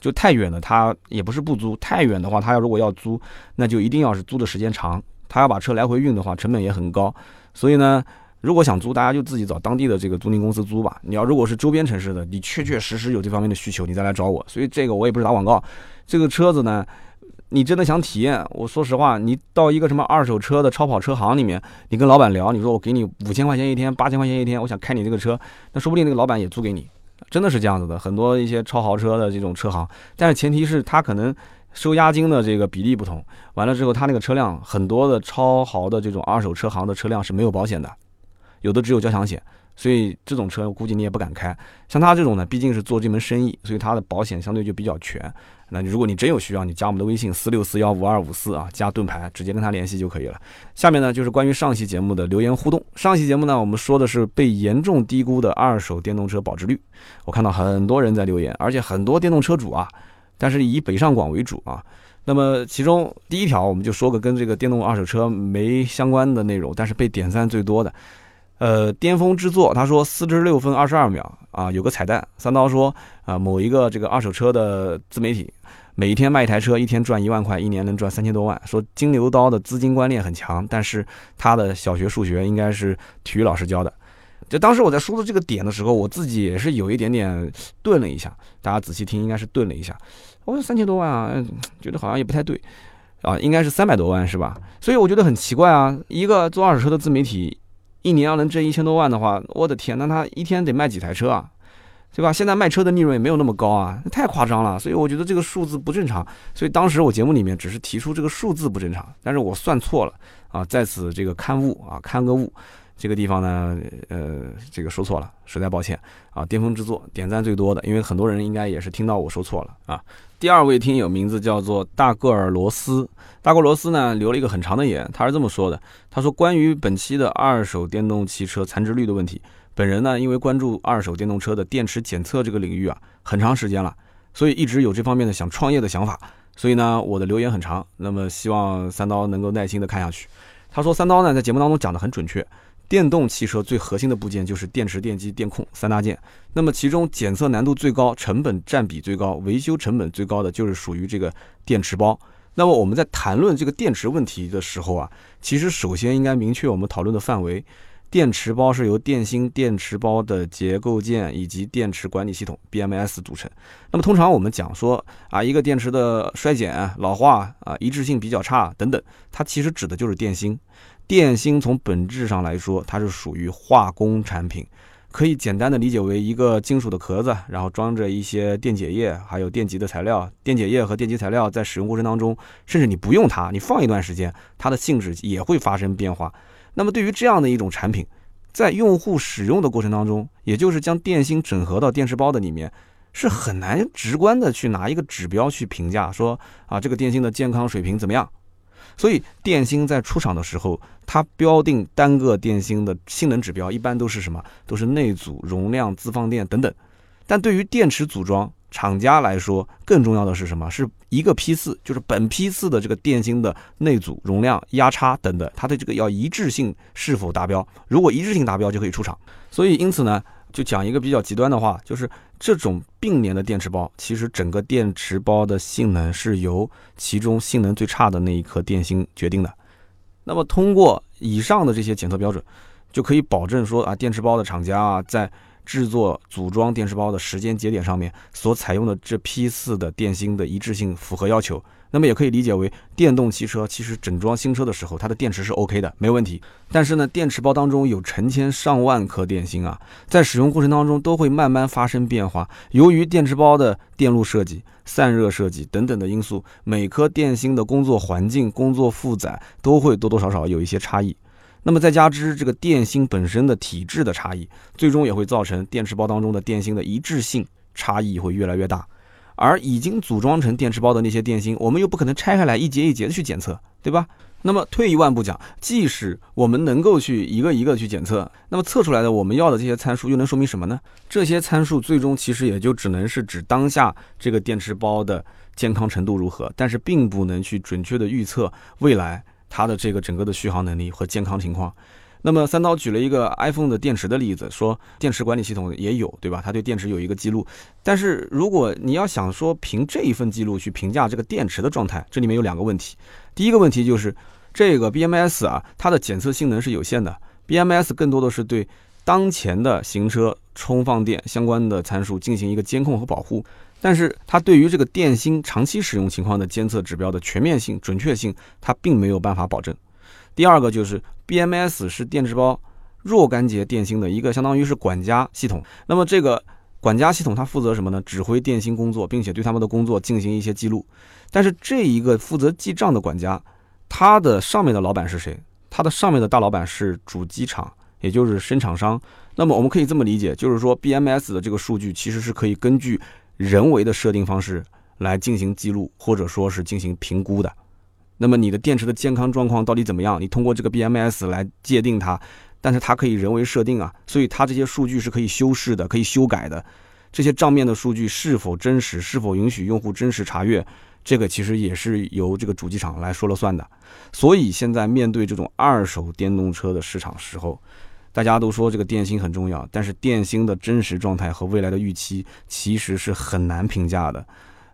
就太远的他也不是不租，太远的话他要如果要租，那就一定要是租的时间长，他要把车来回运的话，成本也很高。所以呢，如果想租，大家就自己找当地的这个租赁公司租吧。你要如果是周边城市的，你确确实实有这方面的需求，你再来找我。所以这个我也不是打广告，这个车子呢。你真的想体验？我说实话，你到一个什么二手车的超跑车行里面，你跟老板聊，你说我给你五千块钱一天，八千块钱一天，我想开你这个车，那说不定那个老板也租给你，真的是这样子的。很多一些超豪车的这种车行，但是前提是他可能收押金的这个比例不同，完了之后他那个车辆很多的超豪的这种二手车行的车辆是没有保险的，有的只有交强险。所以这种车估计你也不敢开，像他这种呢，毕竟是做这门生意，所以他的保险相对就比较全。那如果你真有需要，你加我们的微信四六四幺五二五四啊，加盾牌，直接跟他联系就可以了。下面呢就是关于上期节目的留言互动。上期节目呢，我们说的是被严重低估的二手电动车保值率。我看到很多人在留言，而且很多电动车主啊，但是以北上广为主啊。那么其中第一条，我们就说个跟这个电动二手车没相关的内容，但是被点赞最多的。呃，巅峰之作，他说四十六分二十二秒啊，有个彩蛋。三刀说啊，某一个这个二手车的自媒体，每一天卖一台车，一天赚一万块，一年能赚三千多万。说金牛刀的资金观念很强，但是他的小学数学应该是体育老师教的。就当时我在说的这个点的时候，我自己也是有一点点顿了一下。大家仔细听，应该是顿了一下。我说三千多万啊，觉得好像也不太对啊，应该是三百多万是吧？所以我觉得很奇怪啊，一个做二手车的自媒体。一年要能挣一千多万的话，我的天，那他一天得卖几台车啊，对吧？现在卖车的利润也没有那么高啊，太夸张了。所以我觉得这个数字不正常。所以当时我节目里面只是提出这个数字不正常，但是我算错了啊，在此这个刊物啊，刊个物，这个地方呢，呃，这个说错了，实在抱歉啊。巅峰之作点赞最多的，因为很多人应该也是听到我说错了啊。第二位听友名字叫做大个儿罗斯，大个罗斯呢留了一个很长的言，他是这么说的：他说关于本期的二手电动汽车残值率的问题，本人呢因为关注二手电动车的电池检测这个领域啊很长时间了，所以一直有这方面的想创业的想法，所以呢我的留言很长，那么希望三刀能够耐心的看下去。他说三刀呢在节目当中讲的很准确。电动汽车最核心的部件就是电池、电机、电控三大件。那么其中检测难度最高、成本占比最高、维修成本最高的就是属于这个电池包。那么我们在谈论这个电池问题的时候啊，其实首先应该明确我们讨论的范围。电池包是由电芯、电池包的结构件以及电池管理系统 BMS 组成。那么通常我们讲说啊，一个电池的衰减、老化啊、一致性比较差等等，它其实指的就是电芯。电芯从本质上来说，它是属于化工产品，可以简单的理解为一个金属的壳子，然后装着一些电解液，还有电极的材料。电解液和电极材料在使用过程当中，甚至你不用它，你放一段时间，它的性质也会发生变化。那么对于这样的一种产品，在用户使用的过程当中，也就是将电芯整合到电池包的里面，是很难直观的去拿一个指标去评价说啊这个电芯的健康水平怎么样。所以电芯在出厂的时候，它标定单个电芯的性能指标，一般都是什么？都是内阻、容量、自放电等等。但对于电池组装厂家来说，更重要的是什么？是一个批次，就是本批次的这个电芯的内阻、容量、压差等等，它的这个要一致性是否达标？如果一致性达标，就可以出厂。所以因此呢。就讲一个比较极端的话，就是这种并联的电池包，其实整个电池包的性能是由其中性能最差的那一颗电芯决定的。那么通过以上的这些检测标准，就可以保证说啊，电池包的厂家啊，在制作组装电池包的时间节点上面所采用的这批次的电芯的一致性符合要求。那么也可以理解为，电动汽车其实整装新车的时候，它的电池是 OK 的，没问题。但是呢，电池包当中有成千上万颗电芯啊，在使用过程当中都会慢慢发生变化。由于电池包的电路设计、散热设计等等的因素，每颗电芯的工作环境、工作负载都会多多少少有一些差异。那么再加之这个电芯本身的体质的差异，最终也会造成电池包当中的电芯的一致性差异会越来越大。而已经组装成电池包的那些电芯，我们又不可能拆开来一节一节的去检测，对吧？那么退一万步讲，即使我们能够去一个一个去检测，那么测出来的我们要的这些参数又能说明什么呢？这些参数最终其实也就只能是指当下这个电池包的健康程度如何，但是并不能去准确的预测未来它的这个整个的续航能力和健康情况。那么三刀举了一个 iPhone 的电池的例子，说电池管理系统也有，对吧？它对电池有一个记录。但是如果你要想说凭这一份记录去评价这个电池的状态，这里面有两个问题。第一个问题就是这个 BMS 啊，它的检测性能是有限的。BMS 更多的是对当前的行车充放电相关的参数进行一个监控和保护，但是它对于这个电芯长期使用情况的监测指标的全面性、准确性，它并没有办法保证。第二个就是 BMS 是电池包若干节电芯的一个相当于是管家系统。那么这个管家系统它负责什么呢？指挥电芯工作，并且对他们的工作进行一些记录。但是这一个负责记账的管家，他的上面的老板是谁？他的上面的大老板是主机厂，也就是生产商。那么我们可以这么理解，就是说 BMS 的这个数据其实是可以根据人为的设定方式来进行记录，或者说是进行评估的。那么你的电池的健康状况到底怎么样？你通过这个 BMS 来界定它，但是它可以人为设定啊，所以它这些数据是可以修饰的，可以修改的。这些账面的数据是否真实，是否允许用户真实查阅，这个其实也是由这个主机厂来说了算的。所以现在面对这种二手电动车的市场时候，大家都说这个电芯很重要，但是电芯的真实状态和未来的预期其实是很难评价的。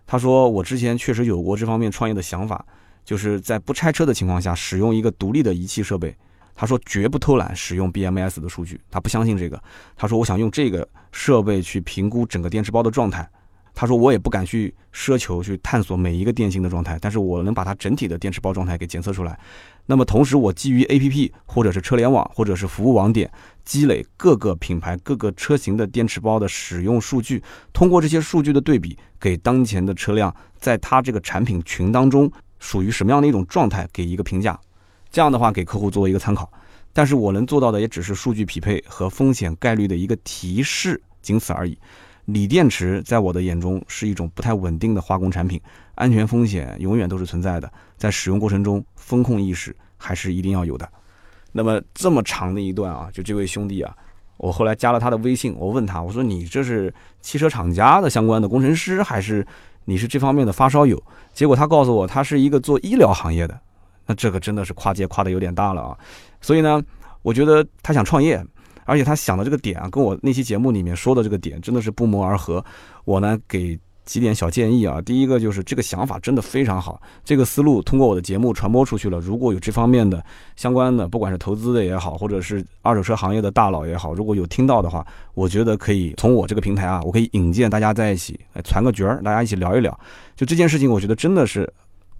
他说我之前确实有过这方面创业的想法。就是在不拆车的情况下，使用一个独立的仪器设备。他说绝不偷懒使用 BMS 的数据，他不相信这个。他说我想用这个设备去评估整个电池包的状态。他说我也不敢去奢求去探索每一个电芯的状态，但是我能把它整体的电池包状态给检测出来。那么同时，我基于 APP 或者是车联网或者是服务网点积累各个品牌各个车型的电池包的使用数据，通过这些数据的对比，给当前的车辆在它这个产品群当中。属于什么样的一种状态，给一个评价，这样的话给客户作为一个参考。但是我能做到的也只是数据匹配和风险概率的一个提示，仅此而已。锂电池在我的眼中是一种不太稳定的化工产品，安全风险永远都是存在的，在使用过程中风控意识还是一定要有的。那么这么长的一段啊，就这位兄弟啊，我后来加了他的微信，我问他，我说你这是汽车厂家的相关的工程师还是？你是这方面的发烧友，结果他告诉我他是一个做医疗行业的，那这个真的是跨界跨的有点大了啊！所以呢，我觉得他想创业，而且他想的这个点啊，跟我那期节目里面说的这个点真的是不谋而合。我呢给。几点小建议啊，第一个就是这个想法真的非常好，这个思路通过我的节目传播出去了。如果有这方面的相关的，不管是投资的也好，或者是二手车行业的大佬也好，如果有听到的话，我觉得可以从我这个平台啊，我可以引荐大家在一起来传个角儿，大家一起聊一聊。就这件事情，我觉得真的是，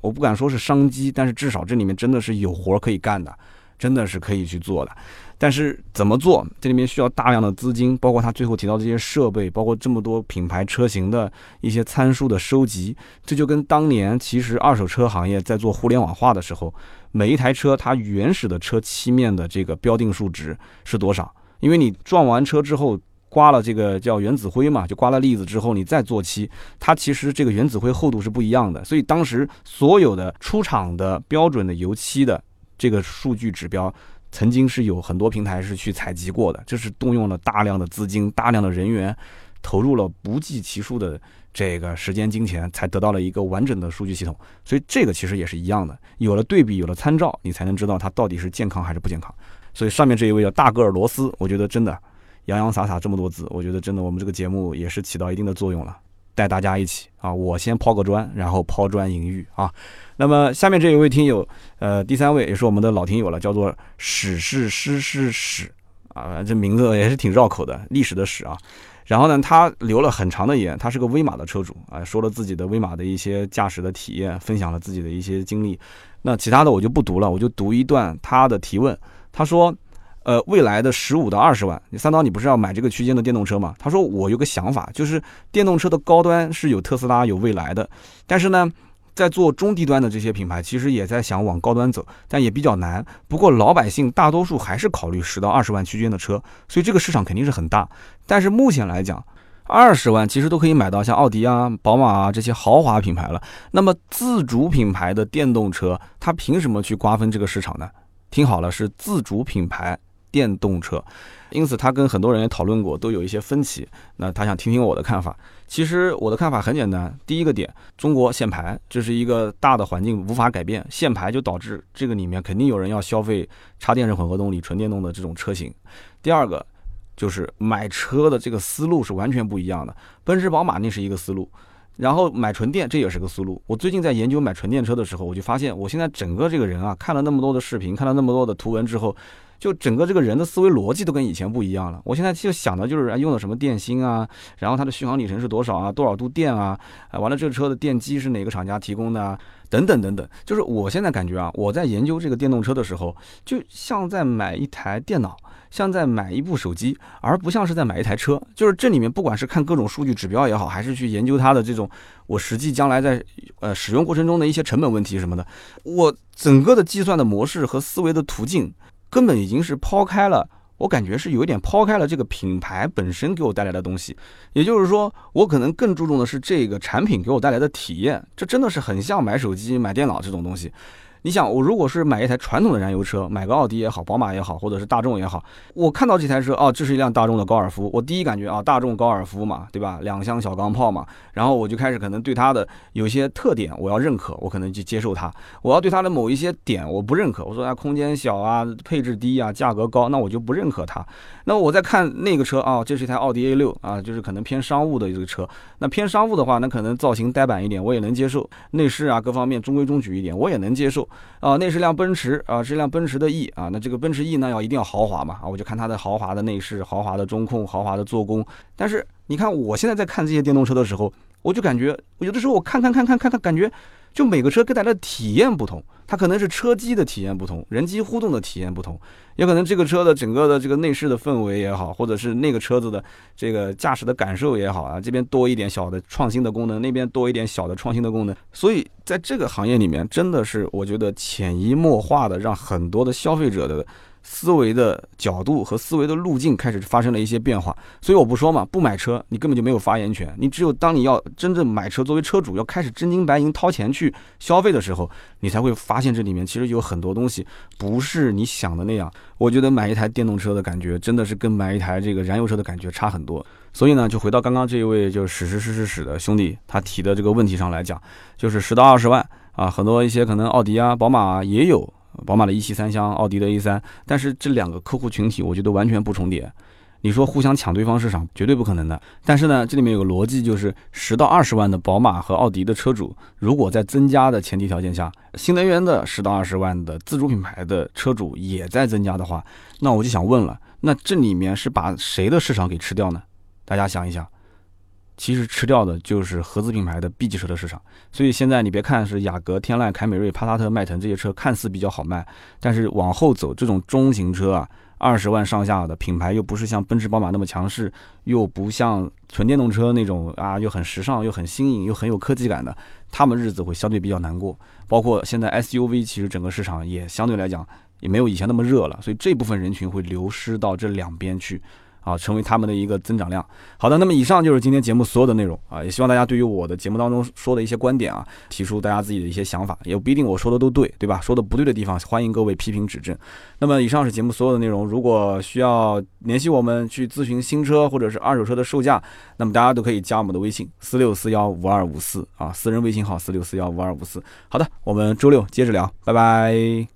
我不敢说是商机，但是至少这里面真的是有活可以干的，真的是可以去做的。但是怎么做？这里面需要大量的资金，包括他最后提到这些设备，包括这么多品牌车型的一些参数的收集。这就跟当年其实二手车行业在做互联网化的时候，每一台车它原始的车漆面的这个标定数值是多少？因为你撞完车之后刮了这个叫原子灰嘛，就刮了粒子之后你再做漆，它其实这个原子灰厚度是不一样的。所以当时所有的出厂的标准的油漆的这个数据指标。曾经是有很多平台是去采集过的，这是动用了大量的资金、大量的人员，投入了不计其数的这个时间、金钱，才得到了一个完整的数据系统。所以这个其实也是一样的，有了对比，有了参照，你才能知道它到底是健康还是不健康。所以上面这一位叫大个儿罗斯，我觉得真的洋洋洒洒这么多字，我觉得真的我们这个节目也是起到一定的作用了。带大家一起啊！我先抛个砖，然后抛砖引玉啊。那么下面这一位听友，呃，第三位也是我们的老听友了，叫做史是诗是史啊，这名字也是挺绕口的，历史的史啊。然后呢，他留了很长的言，他是个威马的车主啊，说了自己的威马的一些驾驶的体验，分享了自己的一些经历。那其他的我就不读了，我就读一段他的提问。他说。呃，未来的十五到二十万，你三刀，你不是要买这个区间的电动车吗？他说我有个想法，就是电动车的高端是有特斯拉有未来的，但是呢，在做中低端的这些品牌，其实也在想往高端走，但也比较难。不过老百姓大多数还是考虑十到二十万区间的车，所以这个市场肯定是很大。但是目前来讲，二十万其实都可以买到像奥迪啊、宝马啊这些豪华品牌了。那么自主品牌的电动车，它凭什么去瓜分这个市场呢？听好了，是自主品牌。电动车，因此他跟很多人也讨论过，都有一些分歧。那他想听听我的看法。其实我的看法很简单，第一个点，中国限牌，这是一个大的环境无法改变，限牌就导致这个里面肯定有人要消费插电式混合动力、纯电动的这种车型。第二个就是买车的这个思路是完全不一样的，奔驰、宝马那是一个思路。然后买纯电，这也是个思路。我最近在研究买纯电车的时候，我就发现，我现在整个这个人啊，看了那么多的视频，看了那么多的图文之后，就整个这个人的思维逻辑都跟以前不一样了。我现在就想的就是用的什么电芯啊，然后它的续航里程是多少啊，多少度电啊，啊，完了这个车的电机是哪个厂家提供的啊，等等等等。就是我现在感觉啊，我在研究这个电动车的时候，就像在买一台电脑。像在买一部手机，而不像是在买一台车。就是这里面，不管是看各种数据指标也好，还是去研究它的这种我实际将来在呃使用过程中的一些成本问题什么的，我整个的计算的模式和思维的途径，根本已经是抛开了。我感觉是有一点抛开了这个品牌本身给我带来的东西。也就是说，我可能更注重的是这个产品给我带来的体验。这真的是很像买手机、买电脑这种东西。你想，我如果是买一台传统的燃油车，买个奥迪也好，宝马也好，或者是大众也好，我看到这台车，哦，这是一辆大众的高尔夫，我第一感觉啊，大众高尔夫嘛，对吧？两厢小钢炮嘛，然后我就开始可能对它的有些特点我要认可，我可能就接受它。我要对它的某一些点我不认可，我说它空间小啊，配置低啊，价格高，那我就不认可它。那我再看那个车啊，这是一台奥迪 A 六啊，就是可能偏商务的这个车。那偏商务的话，那可能造型呆板一点，我也能接受。内饰啊，各方面中规中矩一点，我也能接受。啊，那是辆奔驰啊，是辆奔驰的 E 啊，那这个奔驰 E 呢要一定要豪华嘛啊，我就看它的豪华的内饰、豪华的中控、豪华的做工。但是你看我现在在看这些电动车的时候，我就感觉有的时候我看看看看看看，感觉就每个车给大家的体验不同。它可能是车机的体验不同，人机互动的体验不同，也可能这个车的整个的这个内饰的氛围也好，或者是那个车子的这个驾驶的感受也好啊，这边多一点小的创新的功能，那边多一点小的创新的功能，所以在这个行业里面，真的是我觉得潜移默化的让很多的消费者的。思维的角度和思维的路径开始发生了一些变化，所以我不说嘛，不买车你根本就没有发言权。你只有当你要真正买车，作为车主要开始真金白银掏钱去消费的时候，你才会发现这里面其实有很多东西不是你想的那样。我觉得买一台电动车的感觉真的是跟买一台这个燃油车的感觉差很多。所以呢，就回到刚刚这一位就是史实史史史的兄弟他提的这个问题上来讲，就是十到二十万啊，很多一些可能奥迪啊、宝马啊也有。宝马的一系三厢，奥迪的 A 三，但是这两个客户群体，我觉得完全不重叠。你说互相抢对方市场，绝对不可能的。但是呢，这里面有个逻辑，就是十到二十万的宝马和奥迪的车主，如果在增加的前提条件下，新能源的十到二十万的自主品牌的车主也在增加的话，那我就想问了，那这里面是把谁的市场给吃掉呢？大家想一想。其实吃掉的就是合资品牌的 B 级车的市场，所以现在你别看是雅阁、天籁、凯美瑞、帕萨特、迈腾这些车看似比较好卖，但是往后走这种中型车啊，二十万上下的品牌又不是像奔驰、宝马那么强势，又不像纯电动车那种啊，又很时尚、又很新颖、又很有科技感的，他们日子会相对比较难过。包括现在 SUV，其实整个市场也相对来讲也没有以前那么热了，所以这部分人群会流失到这两边去。啊，成为他们的一个增长量。好的，那么以上就是今天节目所有的内容啊，也希望大家对于我的节目当中说的一些观点啊，提出大家自己的一些想法，也不一定我说的都对，对吧？说的不对的地方，欢迎各位批评指正。那么以上是节目所有的内容，如果需要联系我们去咨询新车或者是二手车的售价，那么大家都可以加我们的微信四六四幺五二五四啊，私人微信号四六四幺五二五四。好的，我们周六接着聊，拜拜。